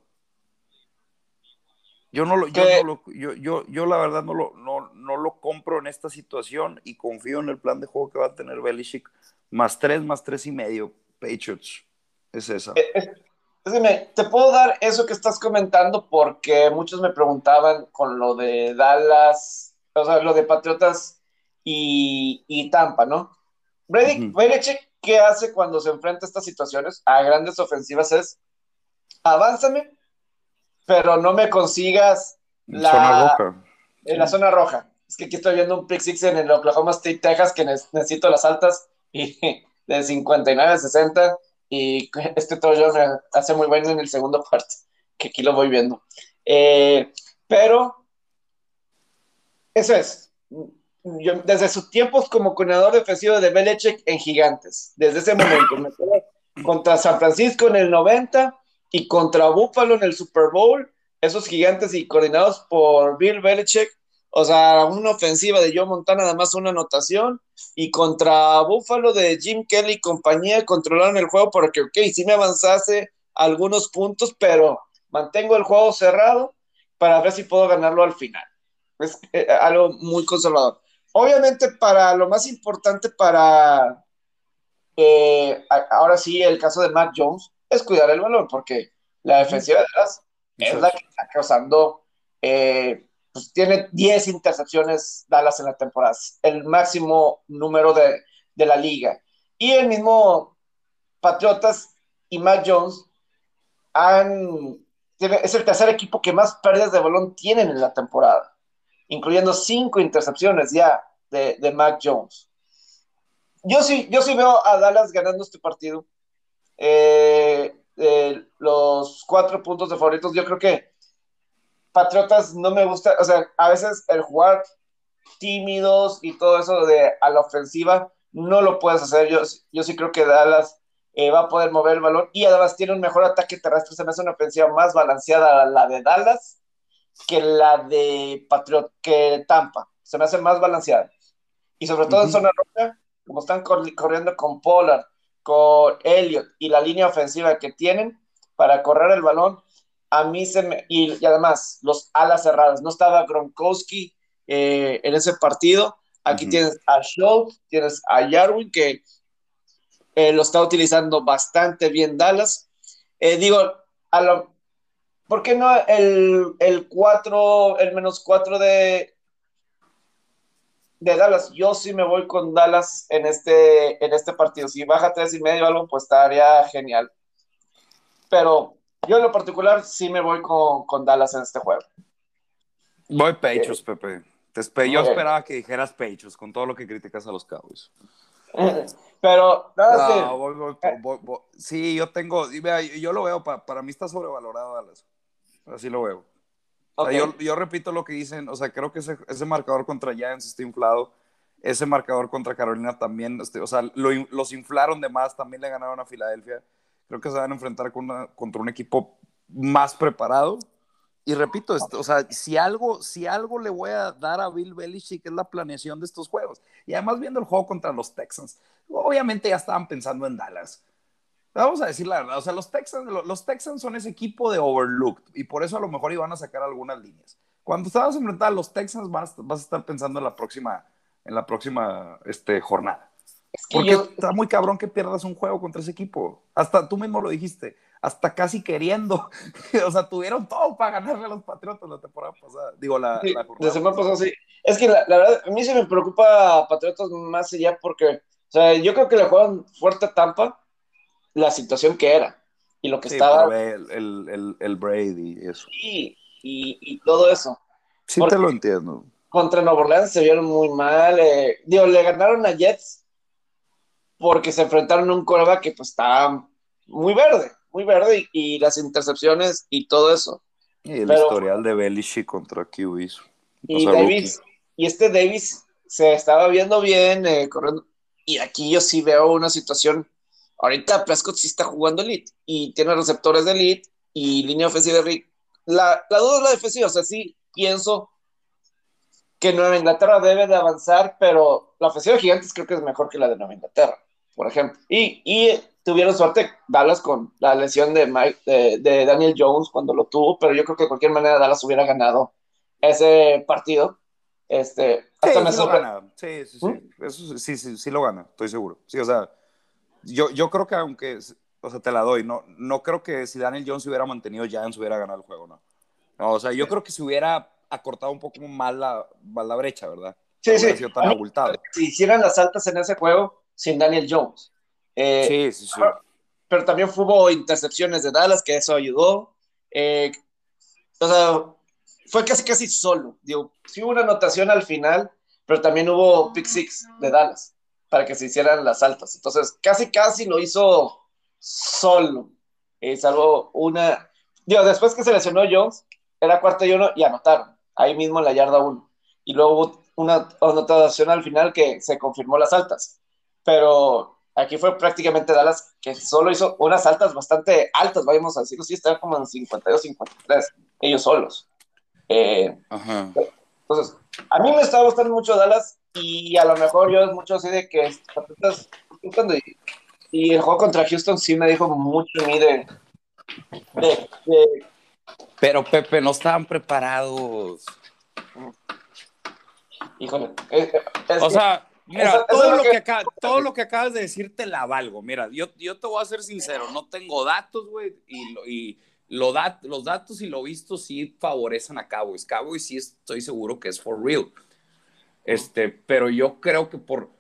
S2: Yo no lo, yo, yo, yo, yo, la verdad no lo, no, no, lo compro en esta situación y confío en el plan de juego que va a tener Belichick. Más tres, más tres y medio, Patriots. Es esa. Eh,
S1: eh, te puedo dar eso que estás comentando porque muchos me preguntaban con lo de Dallas, o sea, lo de Patriotas y, y Tampa, ¿no? Belichick, ¿qué hace cuando se enfrenta a estas situaciones, a grandes ofensivas? Es, avánzame pero no me consigas la zona roja. En la zona roja. Es que aquí estoy viendo un pick six en el Oklahoma State, Texas, que necesito las altas y de 59 a 60. Y este yo me hace muy bueno en el segundo parte, que aquí lo voy viendo. Eh, pero eso es. desde sus tiempos como coordinador defensivo de Belichick en Gigantes, desde ese momento, contra San Francisco en el 90 y contra Buffalo en el Super Bowl, esos gigantes y coordinados por Bill Belichick, o sea, una ofensiva de Joe Montana, además una anotación, y contra Buffalo de Jim Kelly y compañía, controlaron el juego porque, ok, sí me avanzase algunos puntos, pero mantengo el juego cerrado para ver si puedo ganarlo al final. Es eh, algo muy conservador. Obviamente, para lo más importante para, eh, ahora sí, el caso de Matt Jones, es cuidar el balón, porque la defensiva de las es la que está causando, eh, pues tiene 10 intercepciones Dallas en la temporada, el máximo número de, de la liga. Y el mismo Patriotas y Matt Jones es el tercer equipo que más pérdidas de balón tienen en la temporada, incluyendo cinco intercepciones ya de, de Jones. Yo sí, yo sí veo a Dallas ganando este partido. Eh, los cuatro puntos de favoritos, yo creo que Patriotas no me gusta, o sea, a veces el jugar tímidos y todo eso de a la ofensiva, no lo puedes hacer. Yo, yo sí creo que Dallas eh, va a poder mover el balón y además tiene un mejor ataque terrestre. Se me hace una ofensiva más balanceada la de Dallas que la de Patriot, que Tampa. Se me hace más balanceada. Y sobre todo en zona roja, como están corriendo con Pollard, con Elliott y la línea ofensiva que tienen para correr el balón, a mí se me. Y, además, los alas cerradas. No estaba Gronkowski eh, en ese partido. Aquí tienes a Schultz, tienes a Jarwin, que eh, lo está utilizando bastante bien Dallas. Eh, digo, a lo, ¿por qué no el, el 4, el menos 4 de, de Dallas? Yo sí me voy con Dallas en este, en este partido. Si baja 3 y medio algo, pues estaría genial. Pero yo en lo particular sí me voy con, con Dallas en este juego.
S2: Voy Pechos, Pepe. Te yo esperaba que dijeras Pechos con todo lo que criticas a los Cowboys.
S1: Pero,
S2: sí, yo tengo, yo lo veo, para, mí está sobrevalorado Dallas. Así lo veo. yo, repito lo que dicen, o sea, creo que ese, ese, marcador contra Giants está inflado. Ese marcador contra Carolina también, este, o sea, los inflaron de más, también le ganaron a Filadelfia. Creo que se van a enfrentar contra un equipo más preparado y repito, o sea, si algo, si algo le voy a dar a Bill Belichick es la planeación de estos juegos. Y además viendo el juego contra los Texans, obviamente ya estaban pensando en Dallas. Vamos a decir la verdad, o sea, los Texans, los Texans son ese equipo de overlooked y por eso a lo mejor iban a sacar algunas líneas. Cuando estabas enfrentando a los Texans vas, vas a estar pensando en la próxima, en la próxima este, jornada. Porque está muy cabrón que pierdas un juego contra ese equipo. Hasta tú mismo lo dijiste hasta casi queriendo. o sea, tuvieron todo para ganarle a los Patriotas la temporada pasada. Digo, la, la
S1: La semana pasada, sí. Es que la, verdad, a mí se me preocupa Patriotas más allá porque, o sea, yo creo que le juegan fuerte a Tampa la situación que era y lo que estaba.
S2: El, el, el, Brady y eso.
S1: Sí, y, y todo eso.
S2: Sí, te lo entiendo.
S1: Contra Nueva Orleans se vieron muy mal. Eh, digo, le ganaron a Jets porque se enfrentaron a un coreback que pues estaba muy verde muy verde y, las intercepciones y todo eso.
S2: Y el historial de Belichick contra QBs.
S1: Y Davis, y este Davis se estaba viendo bien, eh, corriendo. Y aquí yo sí veo una situación. Ahorita Prescott sí está jugando elite y tiene receptores de elite y línea ofensiva de la, la duda es la defensiva, o sea, sí pienso que Nueva Inglaterra debe de avanzar, pero la ofensiva de Gigantes creo que es mejor que la de Nueva Inglaterra, por ejemplo. Y, y tuvieron suerte Dallas con la lesión de, de, Daniel Jones cuando lo tuvo, pero yo creo que de cualquier manera Dallas hubiera ganado ese partido. Este,
S2: hasta me sí, sí, sí, ¿Mm? Eso sí, sí, sí lo gana, estoy seguro. Sí, o sea, yo, yo creo que aunque, o sea, te la doy, no, no creo que si Daniel Jones hubiera mantenido, Giants hubiera ganado el juego, ¿no? o sea, yo creo que se hubiera acortado un poco más la, la brecha, ¿verdad?
S1: Sí, sí. Si hicieran las altas en ese juego sin Daniel Jones.
S2: Eh, sí, sí, sí.
S1: Pero también hubo intercepciones de Dallas, que eso ayudó. Eh, o sea, fue casi casi solo. Digo, sí hubo una anotación al final, pero también hubo pick six de Dallas para que se hicieran las altas. Entonces, casi casi lo hizo solo. Eh, salvo una. Digo, después que se lesionó Jones, era cuarto y uno y anotaron. Ahí mismo en la yarda uno. Y luego hubo una anotación al final que se confirmó las altas. Pero aquí fue prácticamente Dallas que solo hizo unas altas bastante altas, vamos a decirlo, sí, estaban como en 52, 53, ellos solos. Eh, entonces, a mí me está gustando mucho Dallas y a lo mejor yo es mucho así de que y, el juego contra Houston sí me dijo mucho a mí de,
S2: pero Pepe, no estaban preparados.
S1: Híjole.
S2: o sea, mira, todo, lo que... todo lo que acabas de decir te la valgo. Mira, yo, yo te voy a ser sincero, no tengo datos, güey, y, y lo los datos y lo visto sí favorecen a Cowboys. Cowboys sí estoy seguro que es for real. Este, pero yo creo que por,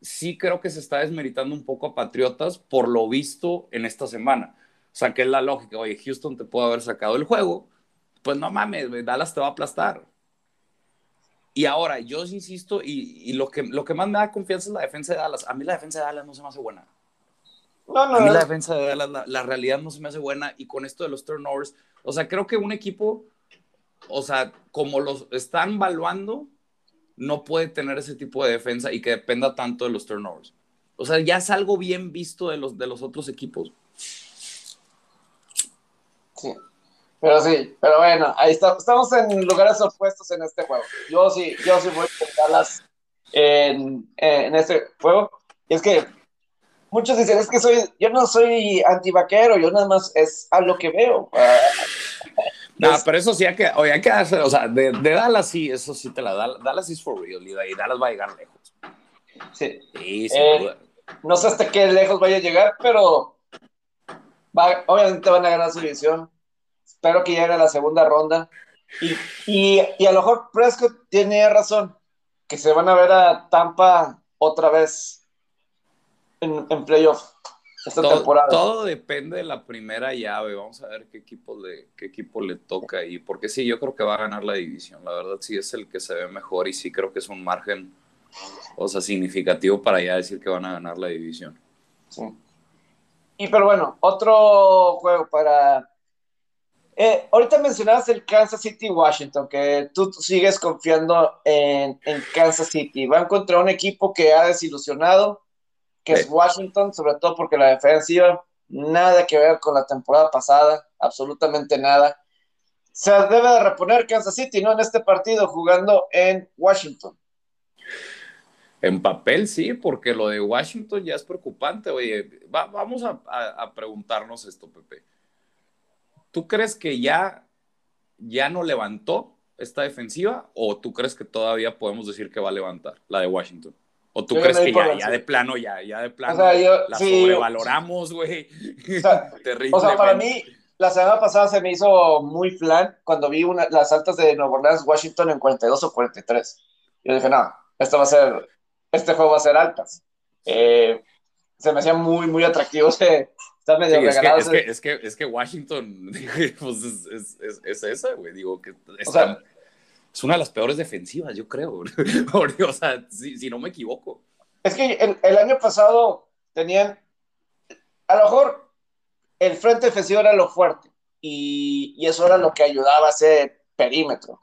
S2: sí creo que se está desmeritando un poco a Patriotas por lo visto en esta semana. O sea, que es la lógica. Oye, Houston te puede haber sacado el juego. Pues no mames, Dallas te va a aplastar. Y ahora, yo insisto, y, lo, que, lo que más me da confianza es la defensa de Dallas. A mí la defensa de Dallas no se me hace buena. No, no, a mí la defensa de Dallas, la, la, realidad no se me hace buena. Y con esto de los turnovers, o sea, creo que un equipo, o sea, como los están valuando, no puede tener ese tipo de defensa y que dependa tanto de los turnovers. O sea, ya es algo bien visto de los, de los otros equipos.
S1: Sí. Pero sí, pero bueno, ahí está, estamos en lugares opuestos en este juego. Yo sí, yo sí voy a Dallas en, en este juego. Y es que muchos dicen, es que soy, yo no soy antivaquero, yo nada más es a lo que veo.
S2: No, pero eso sí hay que, oye, hay que hacer, o sea, de, de, Dallas sí, eso sí te la da. Dallas es for real y Dallas va a llegar lejos.
S1: Sí. sí eh, no sé hasta qué lejos vaya a llegar, pero obviamente van a ganar su división. Espero que llegue a la segunda ronda. Y, y, a lo mejor Prescott tiene razón, que se van a ver a Tampa otra vez en, en playoff esta
S2: todo,
S1: temporada.
S2: Todo depende de la primera llave. Vamos a ver qué equipo le, qué equipo le toca ahí. Porque sí, yo creo que va a ganar la división. La verdad, sí es el que se ve mejor y sí creo que es un margen, o sea, significativo para ya decir que van a ganar la división.
S1: Sí. Y pero bueno, otro juego para... Eh, ahorita mencionabas el Kansas City Washington, que tú sigues confiando en, en, Kansas City. Va a encontrar un equipo que ha desilusionado, que es Washington, sobre todo porque la defensiva, nada que ver con la temporada pasada, absolutamente nada. Se debe de reponer Kansas City, ¿no? En este partido, jugando en Washington.
S2: En papel sí, porque lo de Washington ya es preocupante. Oye, vamos a, preguntarnos esto, Pepe. ¿Tú crees que ya, ya no levantó esta defensiva o tú crees que todavía podemos decir que va a levantar la de Washington? ¿O tú crees que ya, de plano, ya, ya de plano la sobrevaloramos, güey?
S1: O sea, para mí, la semana pasada se me hizo muy flan cuando vi las altas de Nueva Orleans, Washington en 42 o 43. Yo dije, no, esto va a ser este juego va a ser altas. Eh, se me hacía muy, muy atractivo. Está medio
S2: es, que, es, que, es, que, es, que, Washington pues es, es, esa, güey. Digo que es una de las peores defensivas, yo creo. o sea, si, si, no me equivoco.
S1: Es que el, el, año pasado tenían, a lo mejor el frente defensivo era lo fuerte y, y eso era lo que ayudaba a ese perímetro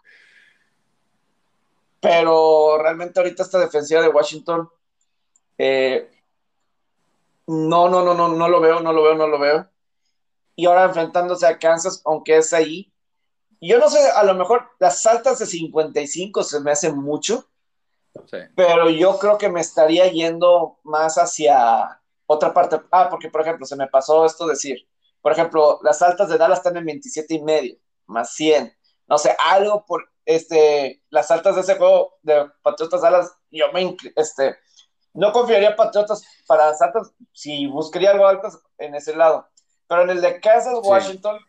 S1: pero realmente ahorita esta defensiva de Washington, eh, no, no, no, no, no lo veo, no lo veo, no lo veo. Y ahora enfrentándose a Kansas, aunque es ahí, yo no sé, a lo mejor las altas de 55 se me hacen mucho, pero yo creo que me estaría yendo más hacia otra parte. Ah, porque por ejemplo, se me pasó esto decir, por ejemplo, las altas de Dallas están en 27 y medio, más 100. No sé, algo por, este, las altas de ese juego de Patriotas Dallas, yo me, este, no confiaría Patriotas para las altas, si buscaría algo altas en ese lado. Pero en el de Kansas, Washington,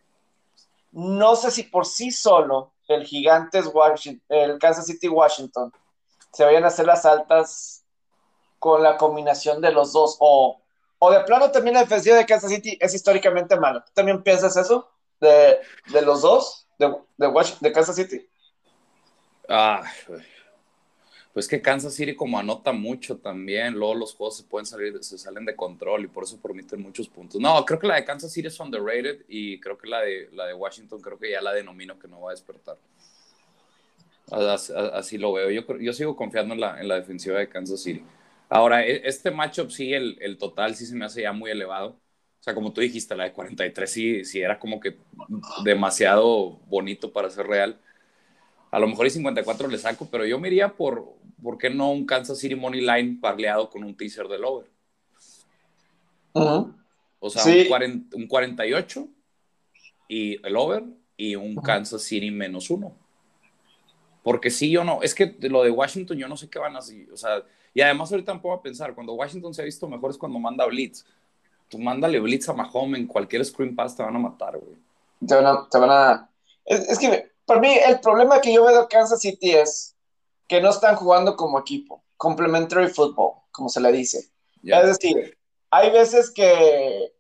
S1: no sé si por sí solo el Gigantes Washington, el Kansas City Washington, se vayan a hacer las altas con la combinación de los dos, o, o de plano también la defensiva de Kansas City es históricamente mala. ¿Tú también piensas eso de, de los dos, de, de, de Kansas City?
S2: Ah, pues que Kansas City como anota mucho también, luego los juegos se pueden salir, se salen de control y por eso permiten muchos puntos. No, creo que la de Kansas City es underrated y creo que la de, la de Washington creo que ya la denomino que no va a despertar. Así, lo veo. Yo, yo sigo confiando en la, en la defensiva de Kansas City. Ahora, e, este matchup sí, el, el, total sí se me hace ya muy elevado. O sea, como tú dijiste, la de 43 sí, sí era como que demasiado bonito para ser real. A lo mejor y 54 le saco, pero yo me iría por, ¿por qué no un Kansas City Money Line parleado con un teaser del over? O sea, un, un, 48 y el over y un Kansas City menos uno. Porque sí, yo no, es que lo de Washington yo no sé qué van a hacer, o sea, y además ahorita me puedo pensar, cuando Washington se ha visto mejor es cuando manda blitz. Tú mándale blitz a Mahomes en cualquier screen pass te van a matar, güey.
S1: Te van a, te van a... Es, que para mí el problema que yo veo de Kansas City es que no están jugando como equipo, complementary football, como se le dice. Es decir, hay veces que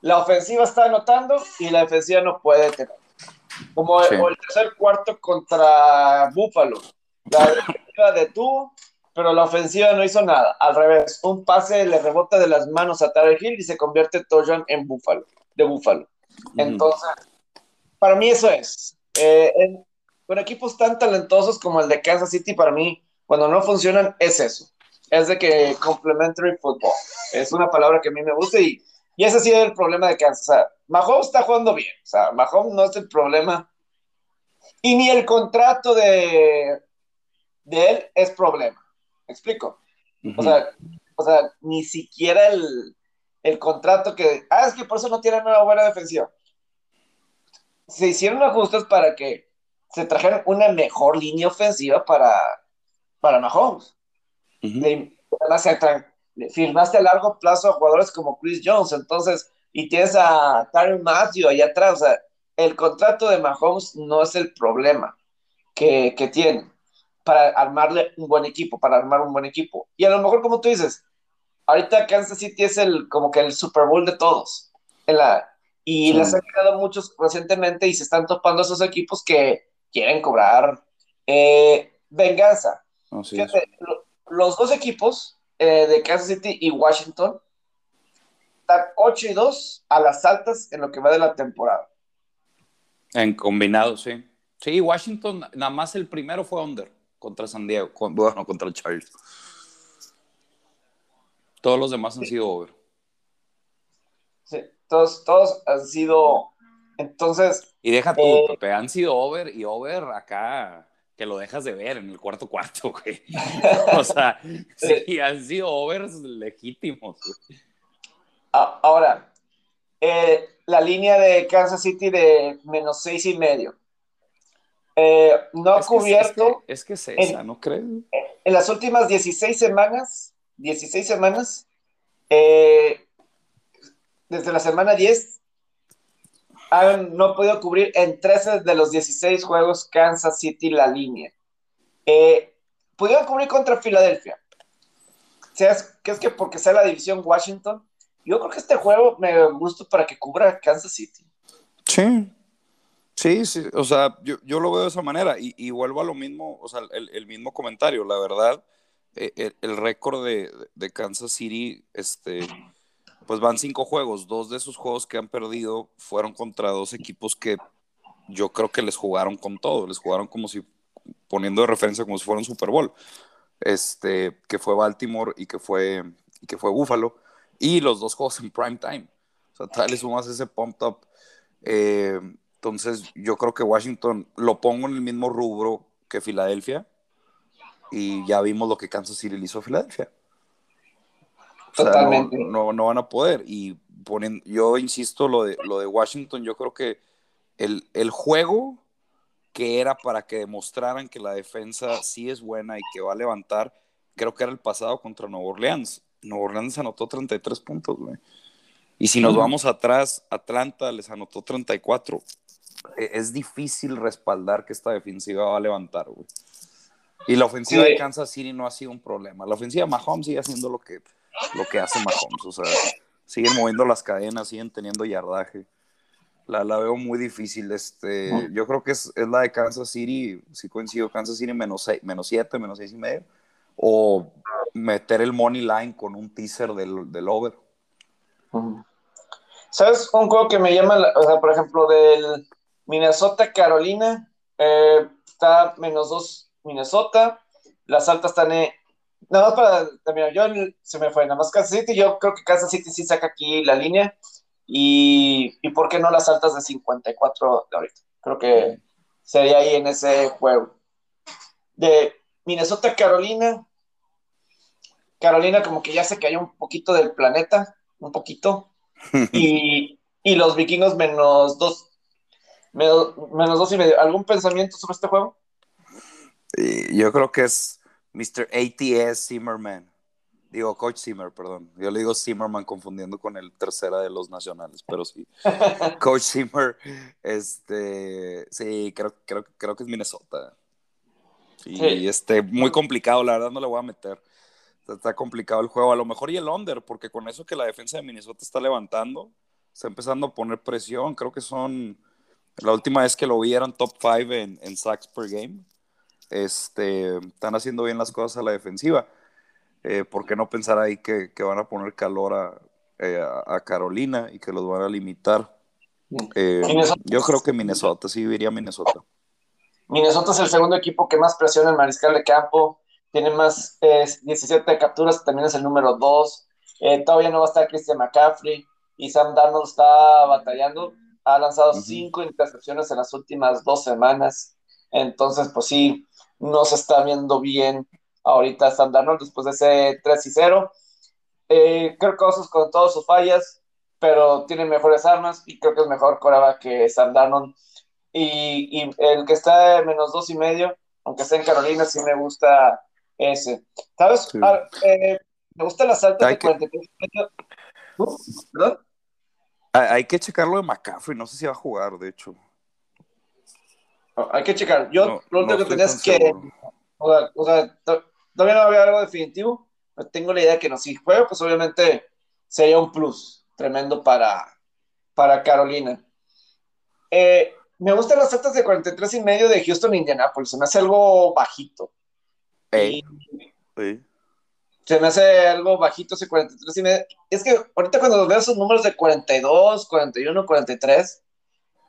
S1: la ofensiva está anotando y la defensiva no puede tener. Como el, tercer cuarto contra Buffalo. La defensiva de tú, pero la ofensiva no hizo nada. Al revés, un pase le rebota de las manos a Tarek Hill y se convierte Tojan en Buffalo, de Buffalo. Entonces, para mí eso es. Eh, con equipos tan talentosos como el de Kansas City, para mí, cuando no funcionan, es eso. Es de que complementary football. Es una palabra que a mí me gusta y y ese ha sido el problema de Kansas. O sea, Mahomes está jugando bien. O sea, Mahomes no es el problema. Y ni el contrato de, de él es problema. ¿Me explico? o, sea, o sea, ni siquiera el, el contrato que. Ah, es que por eso no tienen una buena defensiva. Se hicieron ajustes para que se trajeran una mejor línea ofensiva para, para Mahomes. Uh firmaste a largo plazo a jugadores como Chris Jones, entonces, y tienes a Tyron Matthew allá atrás, o sea, el contrato de Mahomes no es el problema que, que tiene para armarle un buen equipo, para armar un buen equipo. Y a lo mejor, como tú dices, ahorita Kansas City es el, como que el Super Bowl de todos. En la, y les han quedado muchos recientemente y se están topando esos equipos que quieren cobrar eh, venganza. los dos equipos eh, de Kansas City y Washington están 8 y 2 a las altas en lo que va de la temporada.
S2: En combinado, sí. Sí, Washington, nada más el primero fue under contra San Diego, bueno, contra el Chargers. Todos los demás han sido over.
S1: Sí, todos, todos han sido. Entonces.
S2: Y deja tú, eh, Pepe, han sido over y over acá que lo dejas de ver en el cuarto cuarto, güey. o sea, sí, han sido overs legítimos.
S1: Ahora, eh, la línea de Kansas City de menos seis y medio. Eh, no ha cubierto.
S2: es, que, es, esa, ¿no crees?
S1: En las últimas 16 semanas, 16 semanas, eh, desde la semana 10, no podido cubrir en 13 de los 16 juegos Kansas City la línea. Eh, pudieron cubrir contra Filadelfia. ¿Sabes qué es que porque sea la división Washington? Yo creo que este juego me gusta para que cubra Kansas City.
S2: Sí. Sí, sí, o sea, yo, yo lo veo de esa manera y, vuelvo a lo mismo, o sea, el, el mismo comentario, la verdad, eh, el, el récord de, de, Kansas City, este, pues van cinco juegos. Dos de esos juegos que han perdido fueron contra dos equipos que yo creo que les jugaron con todo, les jugaron como si, poniendo de referencia como si fuera un Super Bowl, este, que fue Baltimore y que fue, que fue Buffalo, y los dos juegos en prime time. O sea, tal le sumas ese pump up. Eh, entonces, yo creo que Washington lo pongo en el mismo rubro que Filadelfia, y ya vimos lo que Kansas City le hizo a Filadelfia. Totalmente. no, no, van a poder. Y ponen, yo insisto, lo de, lo de Washington, yo creo que el, el juego que era para que demostraran que la defensa sí es buena y que va a levantar, creo que era el pasado contra Nueva Orleans. Nueva Orleans anotó 33 puntos, güey. Y si nos vamos atrás, Atlanta les anotó 34. E, es difícil respaldar que esta defensiva va a levantar, güey. Y la ofensiva de Kansas City no ha sido un problema. La ofensiva de Mahomes sigue haciendo lo que, lo que hace Mahomes. O sea, siguen moviendo las cadenas, siguen teniendo yardaje. La, la veo muy difícil. Este, Yo creo que es, es, la de Kansas City, si coincido, Kansas City menos 7, menos, siete, menos 6 y medio. O meter el money line con un teaser del, del over.
S1: ¿Sabes un juego que me llama, o sea, por ejemplo, del Minnesota-Carolina, eh, está menos dos, Minnesota. Las altas están en. Nada más para terminar, yo se me fue, nada más Kansas City. Yo creo que Kansas City sí saca aquí la línea. Y, y ¿por qué no las altas de 54 de ahorita? Creo que sería ahí en ese juego. De Minnesota, Carolina. Carolina como que ya se cayó un poquito del planeta, un poquito. y, y los vikingos menos dos, menos, menos dos y medio. ¿Algún pensamiento sobre este juego?
S2: Yo creo que es Mr. ATS Zimmerman. Digo, Coach Zimmer, perdón. Yo le digo Zimmerman confundiendo con el tercera de los nacionales, pero sí. Coach Zimmer, este, sí, creo, creo, creo que es Minnesota. Y este, muy complicado, la verdad no le voy a meter. Está complicado el juego. A lo mejor y el under, porque con eso que la defensa de Minnesota está levantando, está empezando a poner presión. Creo que son, la última vez que lo vi eran top 5 en, en sacks per game. Este, están haciendo bien las cosas a la defensiva. Eh, ¿Por qué no pensar ahí que, que van a poner calor eh, a, Carolina y que los van a limitar? Eh, yo creo que Minnesota, sí diría Minnesota.
S1: Minnesota es el segundo equipo que más presiona el mariscal de campo, tiene más eh, 17 capturas, también es el número 2. Eh, todavía no va a estar Christian McCaffrey y Sam Darnold está batallando. Ha lanzado 5 uh -huh. intercepciones en las últimas dos semanas. Entonces, pues sí, no se está viendo bien ahorita Sam Darnold después de ese 3 y 0. Eh, creo que Osos con todas sus fallas, pero tiene mejores armas y creo que es mejor Coraba que Sam Darnold. Y, y, el que está de menos dos y medio, aunque esté en Carolina, sí me gusta ese. ¿Sabes? Sí. Ah, eh, me gustan las altas de 43 y medio. ¿Perdón?
S2: Hay que checarlo de McCaffrey, no sé si va a jugar, de hecho.
S1: Hay que checar. Yo no, lo único no que tenía es que. O sea, o sea, todavía no había algo definitivo, pero tengo la idea de que no. Si juega, pues obviamente sería un plus tremendo para, para Carolina. Eh, me gustan las altas de 43 y medio de Houston Indianapolis. Se me hace algo bajito. Se me hace algo bajito ese 43 y medio. Es que ahorita cuando veo esos números de 42, 41, 43,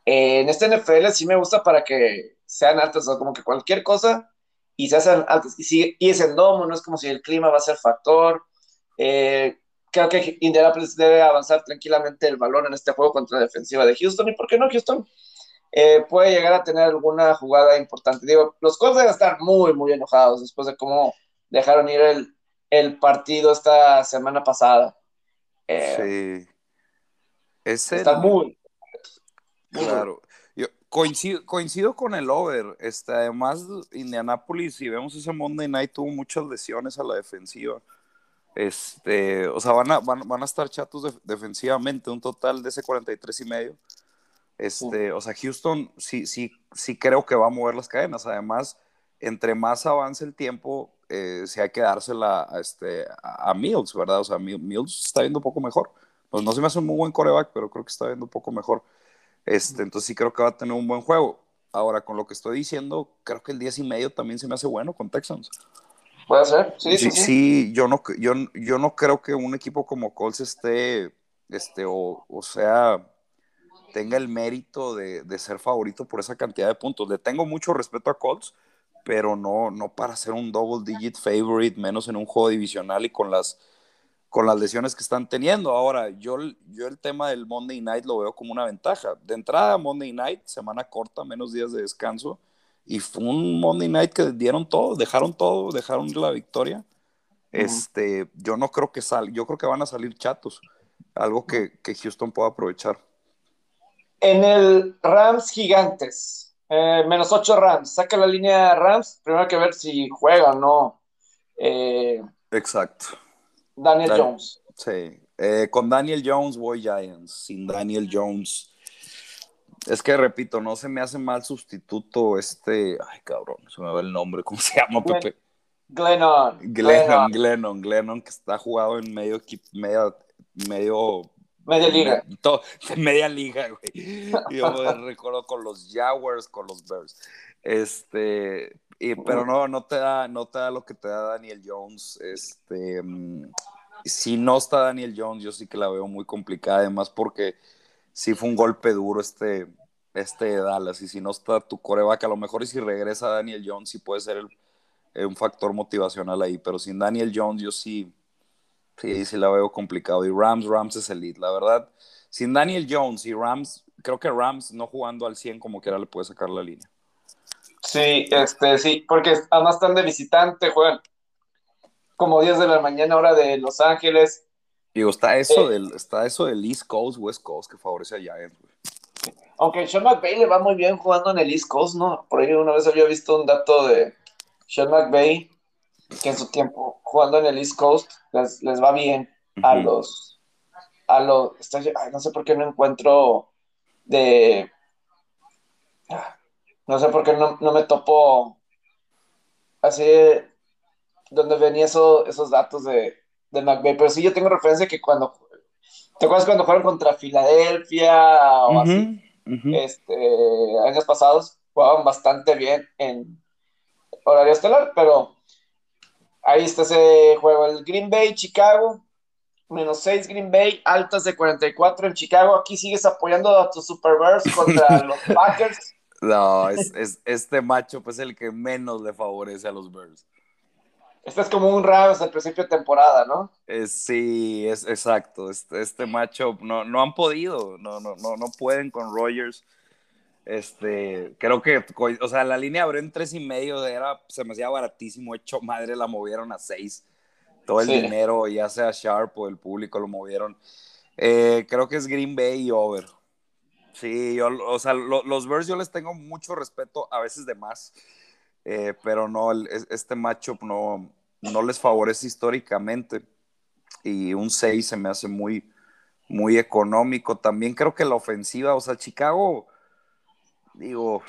S1: eh, en este NFL sí me gusta para que sean altas, o sea, como que cualquier cosa y se hacen altas. Y, si, y es en domo, no es como si el clima va a ser factor. Eh, creo que Indianapolis debe avanzar tranquilamente el balón en este juego contra la defensiva de Houston. ¿Y por qué no Houston? Eh, puede llegar a tener alguna jugada importante. Digo, los Colts deben estar muy, muy enojados después de cómo dejaron ir el, el partido esta semana pasada.
S2: Eh, sí. Es
S1: está
S2: el...
S1: muy.
S2: Claro. Yo coincido, coincido con el over. Este, además, Indianapolis, si vemos ese Monday Night, tuvo muchas lesiones a la defensiva. Este, o sea, van a, van, van a estar chatos de, defensivamente, un total de ese 43 y medio. Este, o sea, Houston sí, sí, sí creo que va a mover las cadenas. Además, entre más avance el tiempo, eh, sí hay que dársela a, este, a, a Mills, ¿verdad? O sea, Mills está viendo un poco mejor. Pues no se me hace un muy buen coreback, pero creo que está viendo un poco mejor. Este, entonces sí creo que va a tener un buen juego. Ahora, con lo que estoy diciendo, creo que el 10 y medio también se me hace bueno con Texans.
S1: Puede ser, sí, sí.
S2: Sí, sí. sí yo, no, yo, yo no creo que un equipo como Colts esté, este, o, o sea, tenga el mérito de, de, ser favorito por esa cantidad de puntos. Le tengo mucho respeto a Colts, pero no, no para ser un double digit favorite, menos en un juego divisional y con las, con las lesiones que están teniendo. Ahora, yo, yo el tema del Monday Night lo veo como una ventaja. De entrada, Monday Night, semana corta, menos días de descanso, y fue un Monday Night que dieron todo, dejaron todo, dejaron la victoria. Uh -huh. Este, yo no creo que sal, yo creo que van a salir chatos, algo que, que Houston pueda aprovechar.
S1: En el Rams Gigantes, eh, menos 8 Rams. Saca la línea Rams. Primero hay que ver si juega o no. Eh,
S2: Exacto.
S1: Daniel Dan Jones.
S2: Sí. Eh, con Daniel Jones voy Giants. Sin Daniel Jones. Es que repito, no se me hace mal sustituto este. Ay, cabrón, se me va el nombre. ¿Cómo se llama,
S1: Glenn,
S2: Pepe?
S1: Glennon.
S2: Glennon, Glennon, Glennon, que está jugado en medio equipo, medio, medio
S1: Media liga.
S2: To, media liga, güey. Yo me recuerdo con los Jaguars, con los Bears. Este, y, pero no, no te da, no te da lo que te da Daniel Jones. Este, si no está Daniel Jones, yo sí que la veo muy complicada, además porque sí fue un golpe duro este, este de Dallas. Y si no está tu coreback, a lo mejor y si regresa Daniel Jones, sí puede ser el, eh, un factor motivacional ahí, pero sin Daniel Jones yo sí, sí, sí la veo complicado. Y Rams, Rams es elite, la verdad. Sin Daniel Jones y Rams, creo que Rams no jugando al 100 como quiera le puede sacar la línea.
S1: Sí, este, sí, porque además están de visitante, juegan como 10 de la mañana hora de Los Ángeles.
S2: Digo, está eso, del, está eso del East Coast, West Coast que favorece a Giants,
S1: Aunque Sean McVay le va muy bien jugando en el East Coast, ¿no? Por ahí una vez había visto un dato de Sean McVay, que en su tiempo jugando en el East Coast les, va bien a los... A los no sé por qué no encuentro de... No sé por qué no, no me topo así donde venía eso, esos datos de, de McVay, pero sí yo tengo referencia que cuando, ¿te acuerdas cuando jugaron contra Filadelfia o así? Este, años pasados jugaban bastante bien en horario estelar, pero ahí está ese juego, el Green Bay, Chicago, menos 6 Green Bay, altas de 44 en Chicago, aquí sigues apoyando a tus Super Bears contra los Packers.
S2: No, es, es, este macho pues el que menos le favorece a los Bears.
S1: Este es como un Rams al principio de temporada, ¿no?
S2: Eh, sí, es exacto. Este, este macho no, no han podido, no, no, no, no pueden con Rogers. Este, creo que, o sea, la línea abrió en tres y medio, era, se me hacía baratísimo, hecho madre, la movieron a seis. Todo el dinero, ya sea Sharp o el público, lo movieron. Eh, creo que es Green Bay y over. Sí, yo, o sea, los Bears yo les tengo mucho respeto, a veces de más. Eh, pero no, este matchup no, no les favorece históricamente y un 6 se me hace muy, muy económico. También creo que la ofensiva, o sea, Chicago, digo,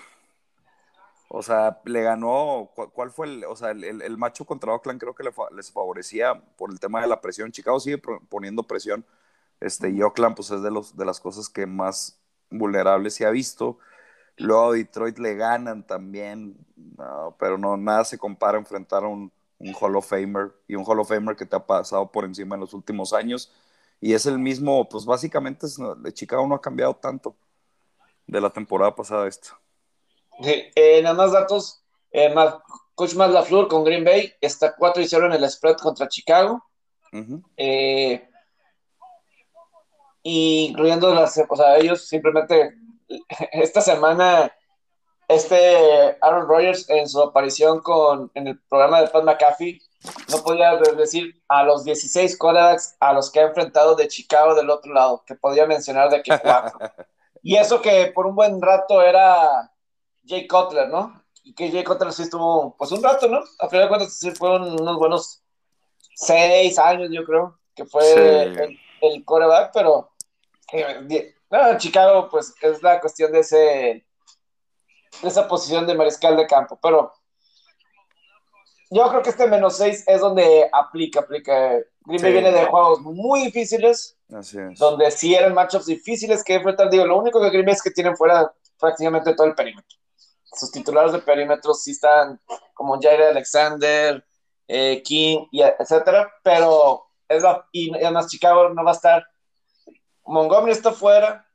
S2: o sea, le ganó, ¿cuál fue el, o sea, el, el, macho contra Oakland creo que les favorecía por el tema de la presión. Chicago sigue poniendo presión, este, y Oakland pues es de, los, de las cosas que más vulnerables se ha visto. Luego Detroit le ganan también, pero no, nada se compara a enfrentar a un, un Hall of Famer y un Hall of Famer que te ha pasado por encima en los últimos años. Y es el mismo, pues básicamente es, de Chicago no ha cambiado tanto de la temporada pasada esta.
S1: Eh, nada más datos, eh, Coach Matt LaFleur con Green Bay está 4 y 0 en el spread contra Chicago. Eh, incluyendo las, o sea, ellos simplemente esta semana, este Aaron Rodgers en su aparición con, en el programa de Pat McAfee, no podía decir a los 16 quarterbacks a los que ha enfrentado de Chicago del otro lado, que podía mencionar de que cuatro. y eso que por un buen rato era Jay Cutler, ¿no? Y que Jay Cutler sí estuvo, pues un rato, ¿no? A final de cuentas sí fueron unos buenos seis años, yo creo, que fue el, el quarterback, pero no, Chicago, pues es la cuestión de, ese, de esa posición de mariscal de campo, pero yo creo que este menos 6 es donde aplica, aplica. Green Bay viene de juegos muy difíciles,
S2: Así es.
S1: donde sí eran matchups difíciles que enfrentar. Digo, lo único que Green Bay es que tienen fuera prácticamente todo el perímetro. Sus titulares de perímetro sí están como Jair Alexander, eh, King, y etcétera, pero es la, y además Chicago no va a estar Montgomery está fuera.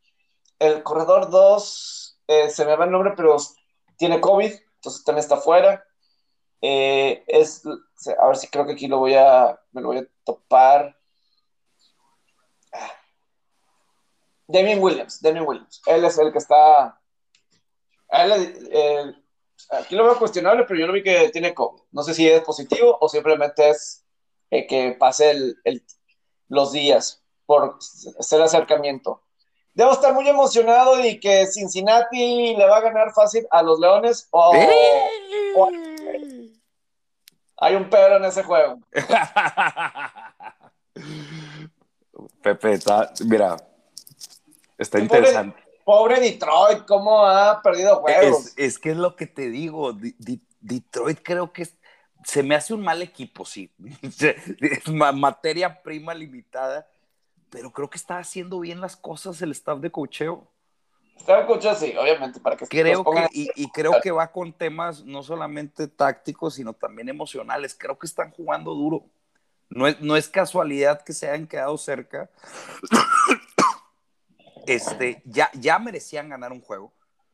S1: El corredor 2, eh, se me va el nombre, pero tiene COVID, entonces también está fuera. Eh, es, a ver si creo que aquí lo voy a, me lo voy a topar. Damien Williams, Damien Williams. Él es el que está. aquí lo veo cuestionable, pero yo lo vi que tiene COVID. No sé si es positivo o simplemente es eh, que pase los días por ser acercamiento. Debo estar muy emocionado y que Cincinnati le va a ganar fácil a los Leones o, hay un pero en ese juego.
S2: Pepe, está, mira, está interesante.
S1: Pobre, Detroit, cómo ha perdido juegos.
S2: Es, que es lo que te digo, Detroit creo que se me hace un mal equipo, sí. Materia prima limitada pero creo que está haciendo bien las cosas el staff de cocheo.
S1: Staff de cocheo, sí, obviamente, para que
S2: creo que, y, creo que va con temas no solamente tácticos, sino también emocionales. Creo que están jugando duro. No es, no es casualidad que se hayan quedado cerca. este, ya, ya merecían ganar un juego.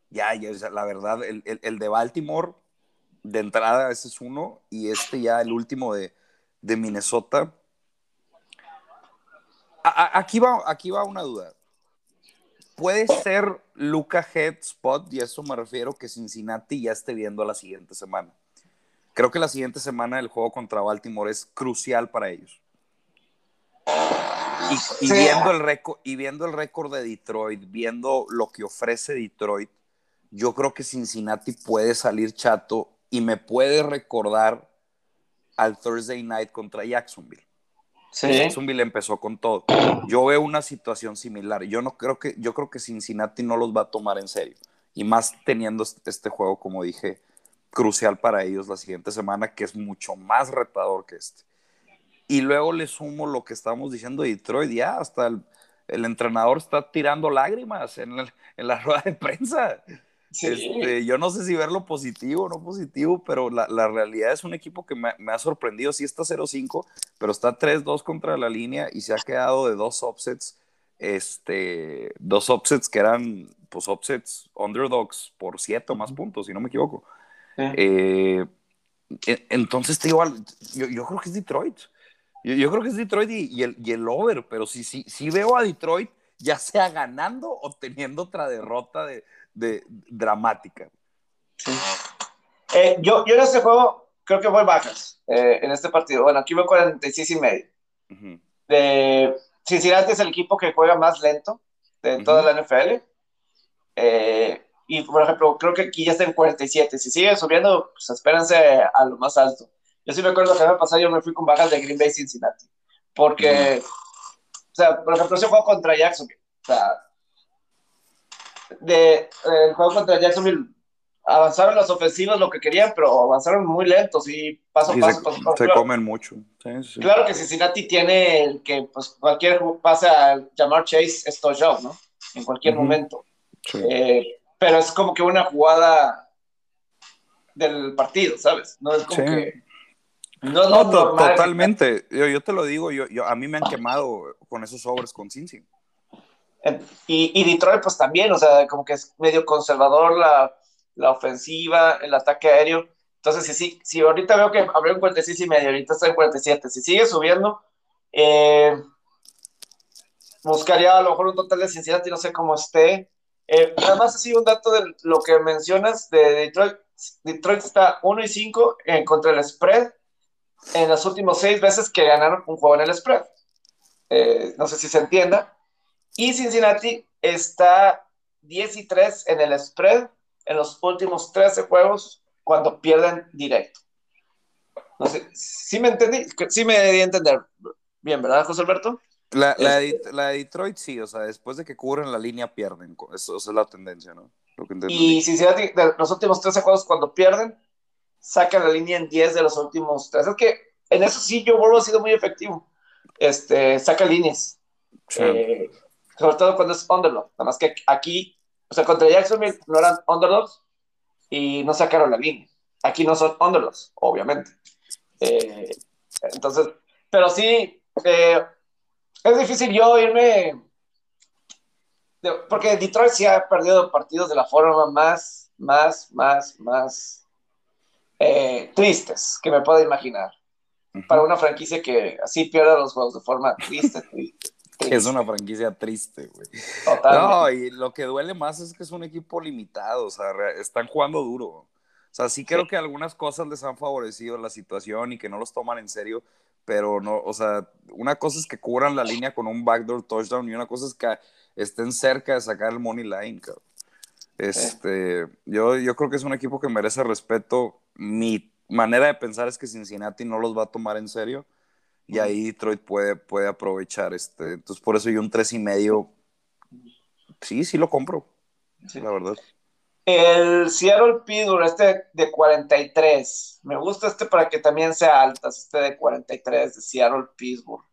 S2: Ya, ya la verdad, el, el, el de Baltimore de entrada, ese es uno. Y este ya, el último de, de Minnesota. Aquí, va, aquí va una duda. Puede ser Luca Head Spot, y a eso me refiero que Cincinnati ya esté viendo la siguiente semana. Creo que la siguiente semana el juego contra Baltimore es crucial para ellos. Y, viendo el récord, y viendo el récord de Detroit, viendo lo que ofrece Detroit, yo creo que Cincinnati puede salir chato y me puede recordar al Thursday night contra Jacksonville. Jacksonville empezó con todo. Yo veo una situación similar. Yo no creo que, yo creo que Cincinnati no los va a tomar en serio. Y más teniendo este juego, como dije, crucial para ellos la siguiente semana, que es mucho más retador que este. Y luego le sumo lo que estábamos diciendo de Detroit, ya hasta el, entrenador está tirando lágrimas en, en, la rueda de prensa. Este, yo no sé si verlo positivo o no positivo, pero la, la realidad es un equipo que me, me ha sorprendido. Sí está 0-5, pero está 3-2 contra la línea y se ha quedado de dos offsets, este, dos offsets que eran, pues, offsets underdogs por 7 o más puntos, si no me equivoco. Eh, e, entonces, te digo, yo, yo creo que es Detroit. Yo, creo que es Detroit y, el, y, el, over, pero sí, sí, sí veo a Detroit ya sea ganando o teniendo otra derrota de, de dramática.
S1: Eh, yo, yo en este juego creo que voy bajas eh, en este partido. Bueno, aquí voy 46 y medio. de, Cincinnati es el equipo que juega más lento de toda la NFL. Eh, y por ejemplo, creo que aquí ya está en 47. Si sigue subiendo, pues espérense a lo más alto. Yo sí me acuerdo que me pasado, yo me fui con bajas de Green Bay Cincinnati. Porque, o sea, por ejemplo, ese juego contra Jacksonville. O sea, de, el juego contra Jacksonville avanzaron las ofensivas lo que querían, pero avanzaron muy lentos y paso a paso.
S2: Se, comen mucho.
S1: Claro que Cincinnati tiene el que pues, cualquier pase a llamar Chase es touchdown, ¿no? En cualquier momento. Eh, pero es como que una jugada del partido, ¿sabes? No es como que
S2: no, no, totalmente. Yo, yo, te lo digo, yo, yo, a mí me han quemado con esos overs con Cincy.
S1: Y, y, Detroit, pues también, o sea, como que es medio conservador la, la ofensiva, el ataque aéreo. Entonces, si, si, si ahorita veo que abrió en 46 y medio, ahorita está en 47, si sigue subiendo, eh, buscaría a lo mejor un total de Cincinnati, no sé cómo esté. Eh, además, así un dato de lo que mencionas de Detroit. Detroit está 1 y 5 en contra el spread en las últimas seis veces que ganaron un juego en el spread. Eh, no sé si se entienda. Y Cincinnati está 10 y 3 en el spread en los últimos 13 juegos cuando pierden directo. No sé, ¿sí me entendí? Sí me di a entender bien, ¿verdad, José Alberto?
S2: La, la, de, la, de, Detroit sí, o sea, después de que cubren la línea pierden. Eso, esa es la tendencia, ¿no?
S1: Lo que y Cincinnati, de los últimos 13 juegos cuando pierden, saca la línea en 10 de los últimos tres. Es que en eso sí, yo vuelvo ha sido muy efectivo. Este, saca líneas. Eh, sobre todo cuando es underdog. Nada más que aquí, o sea, contra Jacksonville no eran underdogs y no sacaron la línea. Aquí no son underdogs, obviamente. Eh, entonces, pero sí, eh, es difícil yo irme. Porque Detroit sí ha perdido partidos de la forma más, más, más, más eh, tristes que me puedo imaginar. Para una franquicia que así pierde los juegos de forma triste,
S2: Es una franquicia triste, güey. No, y lo que duele más es que es un equipo limitado, o sea, están jugando duro. O sea, sí creo que algunas cosas les han favorecido la situación y que no los toman en serio, pero no, o sea, una cosa es que cubran la línea con un backdoor touchdown y una cosa es que estén cerca de sacar el money line, cabrón. Este, yo, yo creo que es un equipo que merece respeto. Mi manera de pensar es que Cincinnati no los va a tomar en serio y ahí Detroit puede, puede aprovechar. Este, entonces, por eso yo un tres y medio, sí, sí lo compro, la verdad.
S1: El Seattle Pittsburgh, este de 43. Me gusta este para que también sea altas, este de 43 de Seattle Pittsburgh.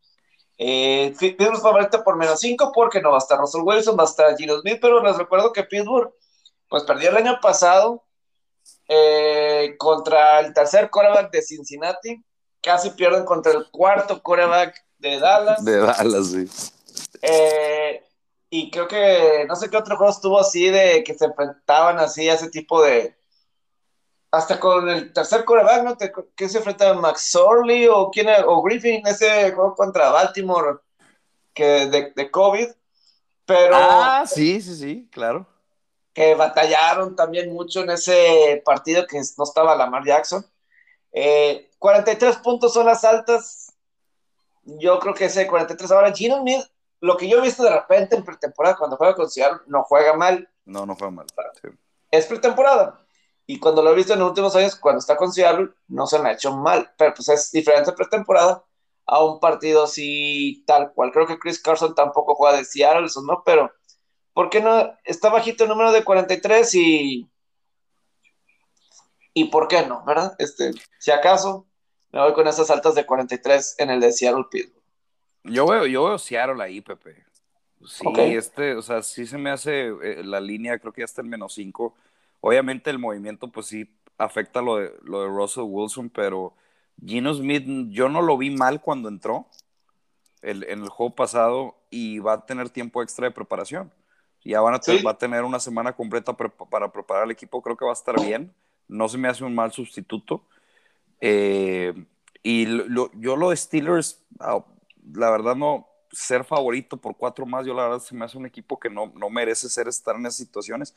S1: Eh, Pittsburgh favorito por menos 5 porque no va a estar Russell Wilson, va a estar Gino Smith, pero les recuerdo que Pittsburgh pues perdió el año pasado eh, contra el tercer coreback de Cincinnati, casi pierden contra el cuarto coreback de Dallas.
S2: De Dallas, sí.
S1: Eh, y creo que no sé qué otro juego estuvo así de que se enfrentaban así a ese tipo de, hasta con el tercer coreback, ¿no? ¿Qué se enfrenta Max Orley o quién o Griffin, ese juego contra Baltimore que de, de COVID. Pero.
S2: Ah, sí, sí, sí, claro.
S1: Que batallaron también mucho en ese partido que no estaba Lamar Jackson. 43 eh, puntos son las altas. Yo creo que ese 43. Ahora, Gino Smith, lo que yo he visto de repente en pretemporada cuando juega con Seattle, no juega mal.
S2: No, no juega mal.
S1: Es pretemporada. Y cuando lo he visto en los últimos años, cuando está con Seattle, no se me ha hecho mal. Pero pues es diferente pretemporada a un partido así tal cual. Creo que Chris Carson tampoco juega de Seattle, eso no, pero ¿por qué no? Está bajito el número de 43 y... ¿Y por qué no, verdad? Este, si acaso, me voy con esas altas de 43 en el de Seattle Pittsburgh.
S2: Yo veo, yo veo Seattle ahí, Pepe. Sí, este, o sea, sí se me hace eh, la línea, creo que ya está el menos 5. Obviamente el movimiento, pues sí, afecta lo de, lo de Russell Wilson, pero Gino Smith, yo no lo vi mal cuando entró en el juego pasado y va a tener tiempo extra de preparación. Ya van a va a tener una semana completa para preparar al equipo, creo que va a estar bien. No se me hace un mal sustituto. Eh, y yo lo de Steelers, ah, la verdad no, ser favorito por cuatro más, yo la verdad se me hace un equipo que no, no merece ser estar en esas situaciones.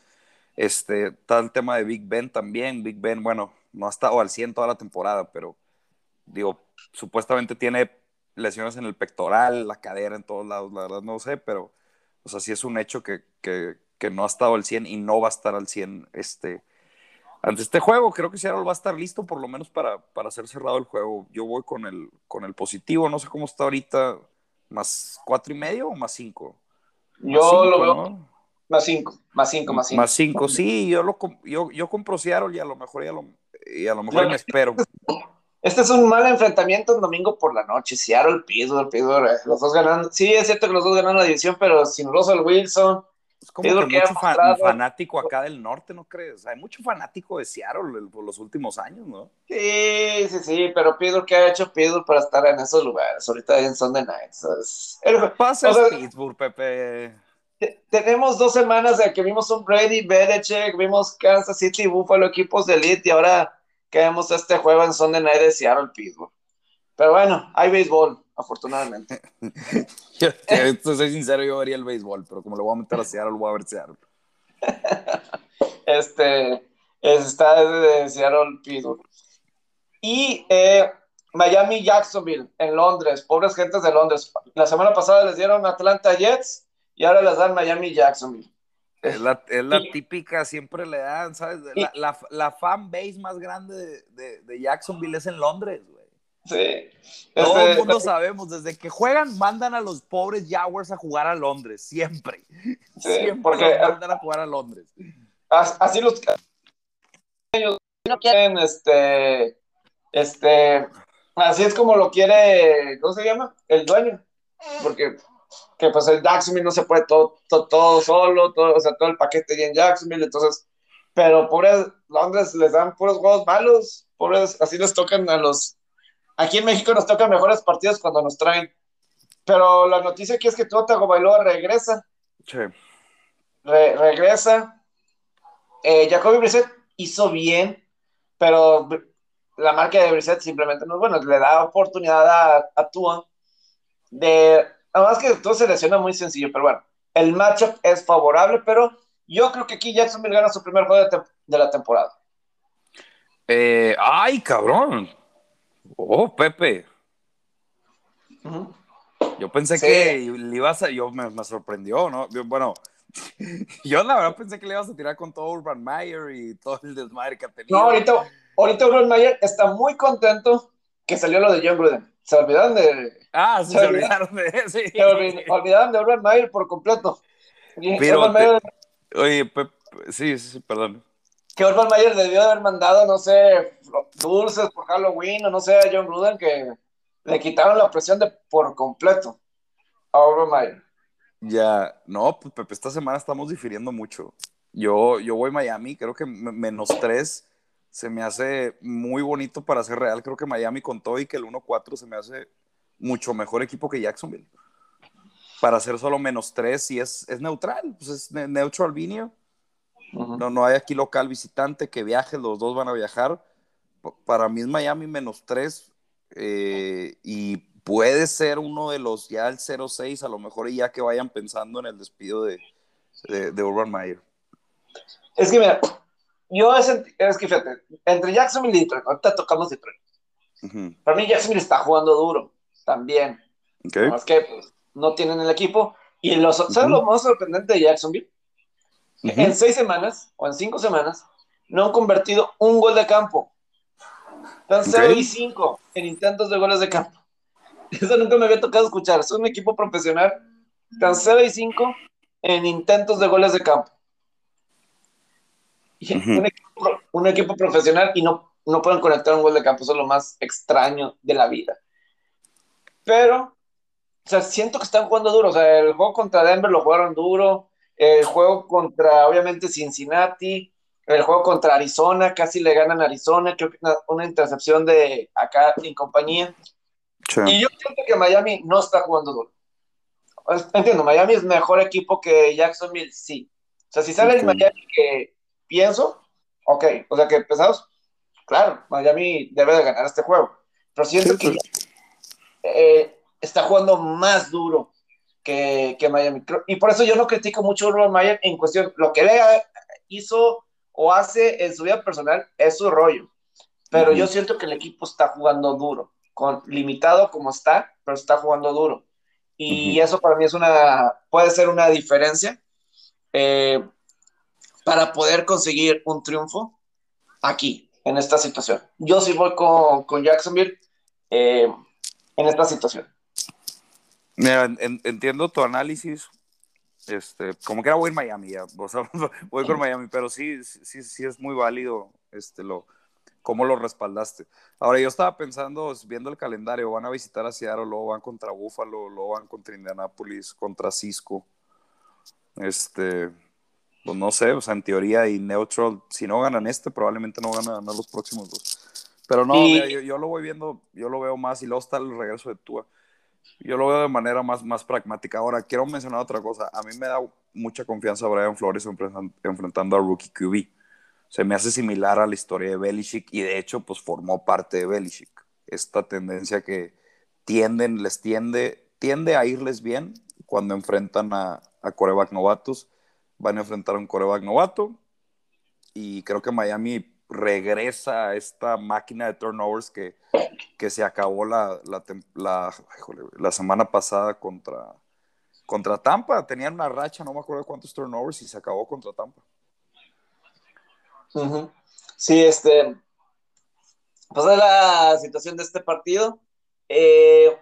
S2: Este, está el tema de Big Ben también. Big Ben, bueno, no ha estado al 100 toda la temporada, pero digo, supuestamente tiene lesiones en el pectoral, la cadera en todos lados, la verdad no sé, pero, o sea, sí es un hecho que, que, no ha estado al 100 y no va a estar al 100 este, ante este juego. Creo que Seattle va a estar listo por lo menos para, para ser cerrado el juego. Yo voy con el, con el positivo, no sé cómo está ahorita, más cuatro y medio o más cinco.
S1: Yo lo veo más cinco, más cinco, más cinco.
S2: Más cinco, sí, yo, lo, yo, yo compro Seattle y a lo mejor, y a lo, y a lo mejor me espero.
S1: Este es un mal enfrentamiento un domingo por la noche. Seattle, Pittsburgh, Pittsburgh, eh, los dos ganando. Sí, es cierto que los dos ganaron la división, pero sin Russell Wilson.
S2: Es como que mucho fanático acá del norte, ¿no crees? Hay mucho fanático de Seattle por los últimos años, ¿no?
S1: Sí, sí, sí, pero Pittsburgh, ¿qué ha hecho Pittsburgh para estar en esos lugares? Ahorita en Sunday Nights.
S2: Pasa Pittsburgh, Pepe.
S1: Tenemos dos semanas de que vimos un Brady, Belichick, vimos Kansas City, Buffalo, equipos de elite, y ahora que vemos este juego en Sunday Night de Seattle Pittsburgh. Pero bueno, hay béisbol, afortunadamente.
S2: yo, soy sincero, yo vería el béisbol, pero como lo voy a meter a Seattle, voy a ver Seattle.
S1: este está de Seattle Pittsburgh. Y eh, Miami Jacksonville en Londres, pobres gentes de Londres. La semana pasada les dieron Atlanta Jets y ahora les dan Miami Jacksonville.
S2: Es la, es la típica, siempre le dan, ¿sabes? La, la, la fan base más grande de, de, Jacksonville es en Londres,
S1: Sí.
S2: Todo el mundo sabemos, desde que juegan, mandan a los pobres Jaguars a jugar a Londres, siempre. Sí, siempre porque mandan a jugar a Londres.
S1: Así los ellos no quieren, este, este, así es como lo quiere, ¿cómo se llama? El dueño. Porque que pues el Jacksonville no se puede todo, todo, solo, todo, o sea, todo el paquete y en Jacksonville, entonces, pero pobres Londres les dan puros juegos malos, pobres, así les tocan a los, aquí en México nos tocan mejores partidos cuando nos traen, pero la noticia aquí es que Tua Tagovailoa regresa,
S2: sí.
S1: regresa, eh, Jacoby Brissett hizo bien, pero la marca de Brissett simplemente no es buena, le da oportunidad a, a Tua de Además que todo se lesiona muy sencillo, pero bueno, el matchup es favorable, pero yo creo que aquí Jacksonville gana su primer juego de, la temporada.
S2: Eh, ay, cabrón. Oh, Pepe. Yo pensé que le ibas a. Yo me, sorprendió, ¿no? bueno, yo la verdad pensé que le ibas a tirar con todo Urban Meyer y todo el desmadre que ha tenido.
S1: No, ahorita, ahorita Urban Meyer está muy contento que salió lo de John Gruden. Se olvidaron de.
S2: Ah, se, olvidaron de. Sí.
S1: Se olvidaron de Urban Meyer por completo.
S2: oye, sí, sí, perdón.
S1: Que Urban debió haber mandado, no sé, dulces por Halloween o no sé, a John Gruden que le quitaron la presión de por completo a Urban Meyer.
S2: Ya, no, Pepe, esta semana estamos difiriendo mucho. Yo, yo voy a Miami, creo que menos tres se me hace muy bonito para ser real. Creo que Miami con todo y que el 1-4 se me hace mucho mejor equipo que Jacksonville. Para ser solo menos 3, y es, es neutral, pues es neutral vinio. No, no hay aquí local visitante que viaje, los dos van a viajar. Para mí es Miami menos tres eh, y puede ser uno de los ya el 0-6, a lo mejor ya que vayan pensando en el despido de, de, Urban Meyer.
S1: Es que mira, yo es, es que fíjate, entre Jacksonville y Detroit, ahorita tocamos Detroit. Para mí Jacksonville está jugando duro también. Okay. que pues, no tienen el equipo. Y los, ¿sabes lo más sorprendente de Jacksonville? En seis semanas o en cinco semanas no han convertido un gol de campo. Están 0 y 5 en intentos de goles de campo. Eso nunca me había tocado escuchar. Es un equipo profesional. Están 0 y 5 en intentos de goles de campo. un, equipo, profesional y no, no pueden conectar un gol de campo. Eso es lo más extraño de la vida. Pero, o sea, siento que están jugando duro. O sea, el juego contra Denver lo jugaron duro. El juego contra, obviamente, Cincinnati. El juego contra Arizona, casi le ganan a Arizona. Creo que una, una intercepción de acá en compañía. Y yo siento que Miami no está jugando duro. Pues, entiendo, Miami es mejor equipo que Jacksonville, sí. O sea, si sale el Miami que pienso, ok, o sea que empezamos, claro, Miami debe de ganar este juego. Pero siento que eh, está jugando más duro que, que, Miami. Y por eso yo no critico mucho a Urban Meyer en cuestión, lo que él hizo o hace en su vida personal es su rollo. Pero yo siento que el equipo está jugando duro, con, limitado como está, pero está jugando duro. Y eso para mí es una, puede ser una diferencia eh, para poder conseguir un triunfo aquí, en esta situación. Yo sí voy con, con Jacksonville eh, en esta situación.
S2: Mira, entiendo tu análisis. Este, como que era voy en Miami, ya, voy con Miami, pero sí, sí, sí es muy válido este, lo, cómo lo respaldaste. Ahora, yo estaba pensando, viendo el calendario, van a visitar a Seattle, luego van contra Buffalo, luego van contra Indianapolis, contra Cisco. Este, pues no sé, o sea, en teoría y neutral, si no ganan este, probablemente no van a ganar los próximos dos. Pero no, yo, lo voy viendo, yo lo veo más, y luego está el regreso de Tua. Yo lo veo de manera más, más pragmática. Ahora, quiero mencionar otra cosa. A mí me da mucha confianza Brian Flores enfrentando a Rookie QB se me hace similar a la historia de Belichick y de hecho pues formó parte de Belichick. Esta tendencia que tienden, les tiende, tiende a irles bien cuando enfrentan a, a coreback novatos. Van a enfrentar a un coreback novato y creo que Miami regresa a esta máquina de turnovers que, que se acabó la, la, semana pasada contra, contra Tampa. Tenían una racha, no me acuerdo cuántos turnovers y se acabó contra Tampa.
S1: Sí, este. Pues es la situación de este partido. Eh,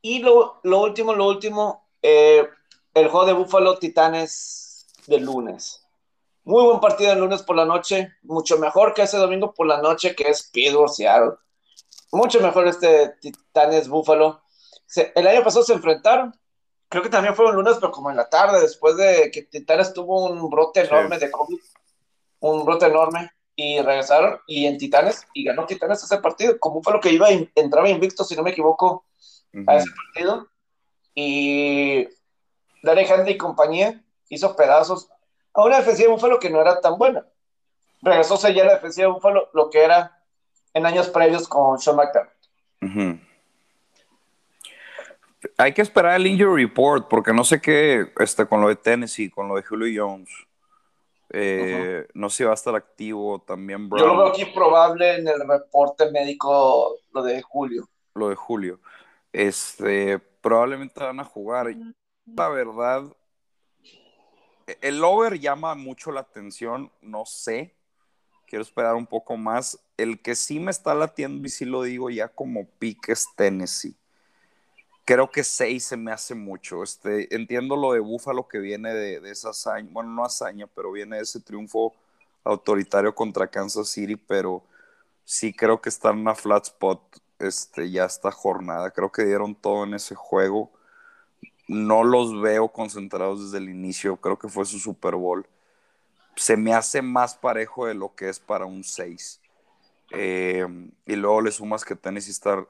S1: y lo, último, lo último, eh, el juego de Búfalo Titanes del lunes. Muy buen partido el lunes por la noche, mucho mejor que ese domingo por la noche que es Pittsburgh Seattle. Mucho mejor este Titanes Búfalo. el año pasado se enfrentaron, creo que también fue el lunes, pero como en la tarde, después de que Titanes tuvo un brote enorme de COVID un brote enorme y regresaron y en Titanes y ganó Titanes ese partido, como fue lo que iba, entraba invicto, si no me equivoco, a ese partido. Y Larry Henry y compañía hizo pedazos a una defensiva de Búfalo que no era tan buena. Regresó ya la defensiva de Búfalo lo que era en años previos con Sean McDermott.
S2: Hay que esperar el injury report porque no sé qué este, con lo de Tennessee, con lo de Julio Jones. Eh, no sé si va a estar activo también
S1: Brown. Yo lo veo aquí probable en el reporte médico, lo de Julio.
S2: Lo de Julio. Este, probablemente van a jugar. La verdad, el over llama mucho la atención, no sé. Quiero esperar un poco más. El que sí me está latiendo, y sí lo digo ya como piques Tennessee creo que seis se me hace mucho. Este, entiendo lo de Búfalo que viene de, esa hazaña, bueno, no hazaña, pero viene de ese triunfo autoritario contra Kansas City, pero sí creo que está en una flat spot este, ya esta jornada. Creo que dieron todo en ese juego. No los veo concentrados desde el inicio, creo que fue su Super Bowl. Se me hace más parejo de lo que es para un 6. Eh, y luego le sumas que Tennessee está,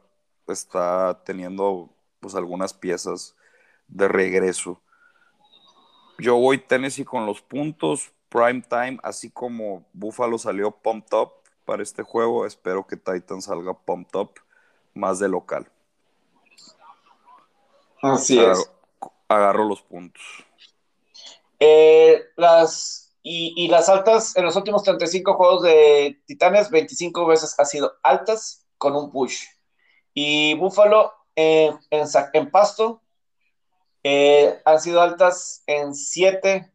S2: está teniendo pues algunas piezas de regreso. Yo voy Tennessee con los puntos, prime time, así como Buffalo salió pumped up para este juego, espero que Titans salga pumped up más de local.
S1: Así es.
S2: Agarro los puntos.
S1: Eh, las, y, las altas en los últimos 35 juegos de Titanes, 25 veces ha sido altas con un push. Y Buffalo en, en, en pasto eh, han sido altas en 7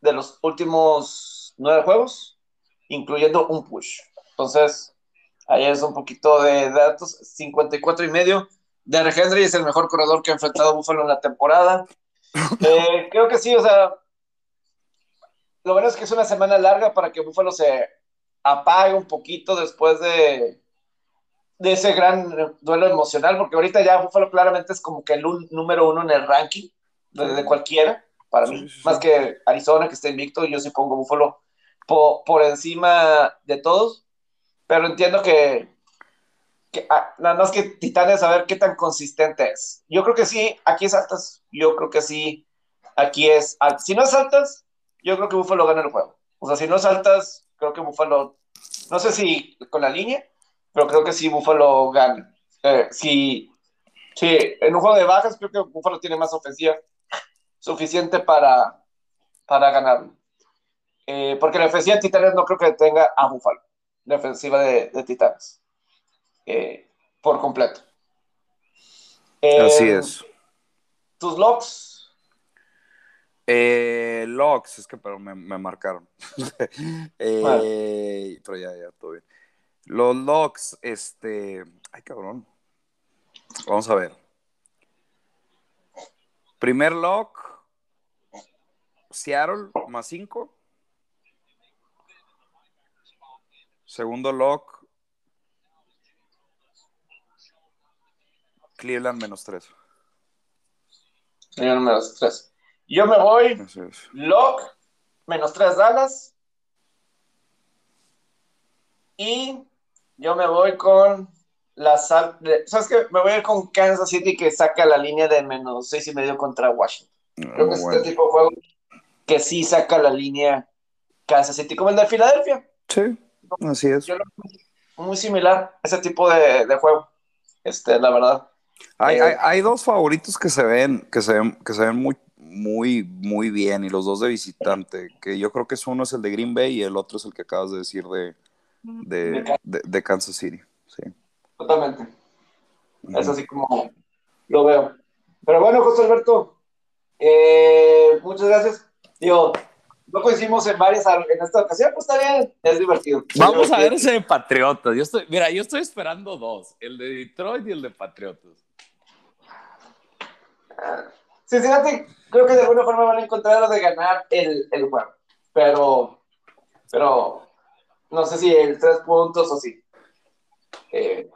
S1: de los últimos 9 juegos, incluyendo un push. Entonces, ahí es un poquito de datos, 54 y medio. Derrick Henry es el mejor corredor que ha enfrentado Buffalo en la temporada. Eh, creo que sí, o sea, lo bueno es que es una semana larga para que Buffalo se apague un poquito después de, de ese gran duelo emocional, porque ahorita ya Buffalo claramente es como que el un, número uno en el ranking de, de cualquiera, para sí, mí, sí, más que Arizona que está invicto, yo sí pongo Buffalo por, por encima de todos, pero entiendo que, que ah, nada más que Titanes a ver qué tan consistente es. Yo creo que sí, aquí es altas, yo creo que sí, aquí es altas. Si no es altas, yo creo que Buffalo gana el juego. O sea, si no es altas, creo que Buffalo, no sé si con la línea, pero creo que sí Buffalo gana. Eh, sí, sí, en un juego de bajas creo que Buffalo tiene más ofensiva suficiente para, para ganarlo. Eh, porque la ofensiva de Titanes no creo que tenga a Buffalo, la ofensiva de, de Titanes, eh, por completo.
S2: Así es.
S1: ¿Tus locks?
S2: Eh, locks, es que pero me, me marcaron. eh. Pero ya, ya, todo bien. Los locks, este. Ay, cabrón. Vamos a ver. Primer lock. Seattle más 5. Segundo lock. Cleveland menos 3.
S1: Cleveland menos 3. Yo me voy. Lock menos 3 Dallas. Y yo me voy con la sal. ¿Sabes qué? Me voy a ir con Kansas City que saca la línea de menos seis y medio contra Washington. Creo oh, que es bueno. este tipo de juego que sí saca la línea Kansas City, como el de Filadelfia.
S2: Sí, así es.
S1: Yo, muy similar ese tipo de, de, juego, este, la verdad.
S2: Hay, eh, hay, hay, dos favoritos que se ven, que se ven, que se ven muy, muy, muy bien, y los dos de visitante, que yo creo que es uno es el de Green Bay y el otro es el que acabas de decir de, de, de, de Kansas City. Sí.
S1: Totalmente. Uh -huh. Es así como lo veo. Pero bueno, José Alberto, eh, muchas gracias. Digo, no coincidimos en varias en esta ocasión, pues está bien, es divertido.
S2: Vamos
S1: es
S2: divertido. a ver ese de Patriotas. Yo estoy, mira, yo estoy esperando dos, el de Detroit y el de Patriotas.
S1: Cincinnati, creo que de alguna forma van a encontrar de ganar el, el juego, pero, pero no sé si el tres puntos o sí. Eh,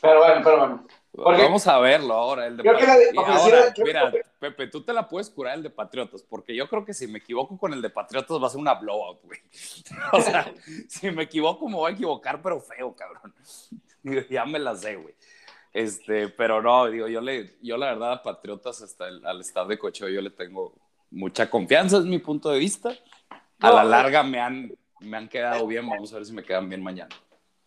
S1: pero bueno, pero bueno.
S2: Porque, Vamos a verlo ahora. El de
S1: creo que la de,
S2: ahora, mira. Pepe, tú te la puedes curar el de Patriotas, porque yo creo que si me equivoco con el de Patriotas va a ser una blowout, güey. O sea, si me equivoco me voy a equivocar, pero feo, cabrón. Ya me la sé, güey. Este, pero no, digo, yo le, yo la verdad a Patriotas hasta el, al staff de cocheo yo le tengo mucha confianza, es mi punto de vista. A no, la larga me han, me han quedado bien, vamos a ver si me quedan bien mañana.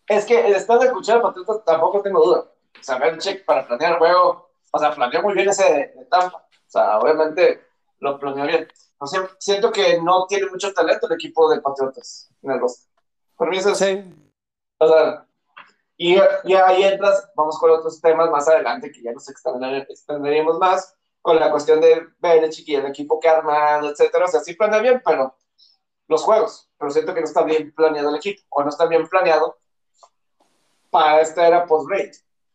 S1: Es que el staff de cocheo de Patriotas tampoco tengo duda. O sea, check para planear el juego, o sea, planeó muy bien ese de, de Tampa. O sea, obviamente lo planeó bien. O sea, siento que no tiene mucho talento el equipo de Patriotas en el roster. Por mí eso es...
S2: Sí.
S1: O sea, y, y, ahí entras, vamos con otros temas más adelante que ya nos extenderíamos más, con la cuestión de Belichick y el equipo que ha armado, etcétera. O sea, sí planea bien, pero los juegos. Pero siento que no está bien planeado el equipo, o no está bien planeado para esta era post-rate.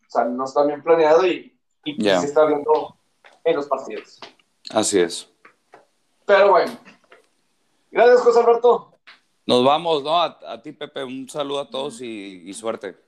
S1: O sea, no está bien planeado y, y yeah. se está viendo en los partidos.
S2: Así es.
S1: Pero bueno. Gracias, José Alberto.
S2: Nos vamos, ¿no? A, a ti, Pepe, un saludo a todos y, y suerte.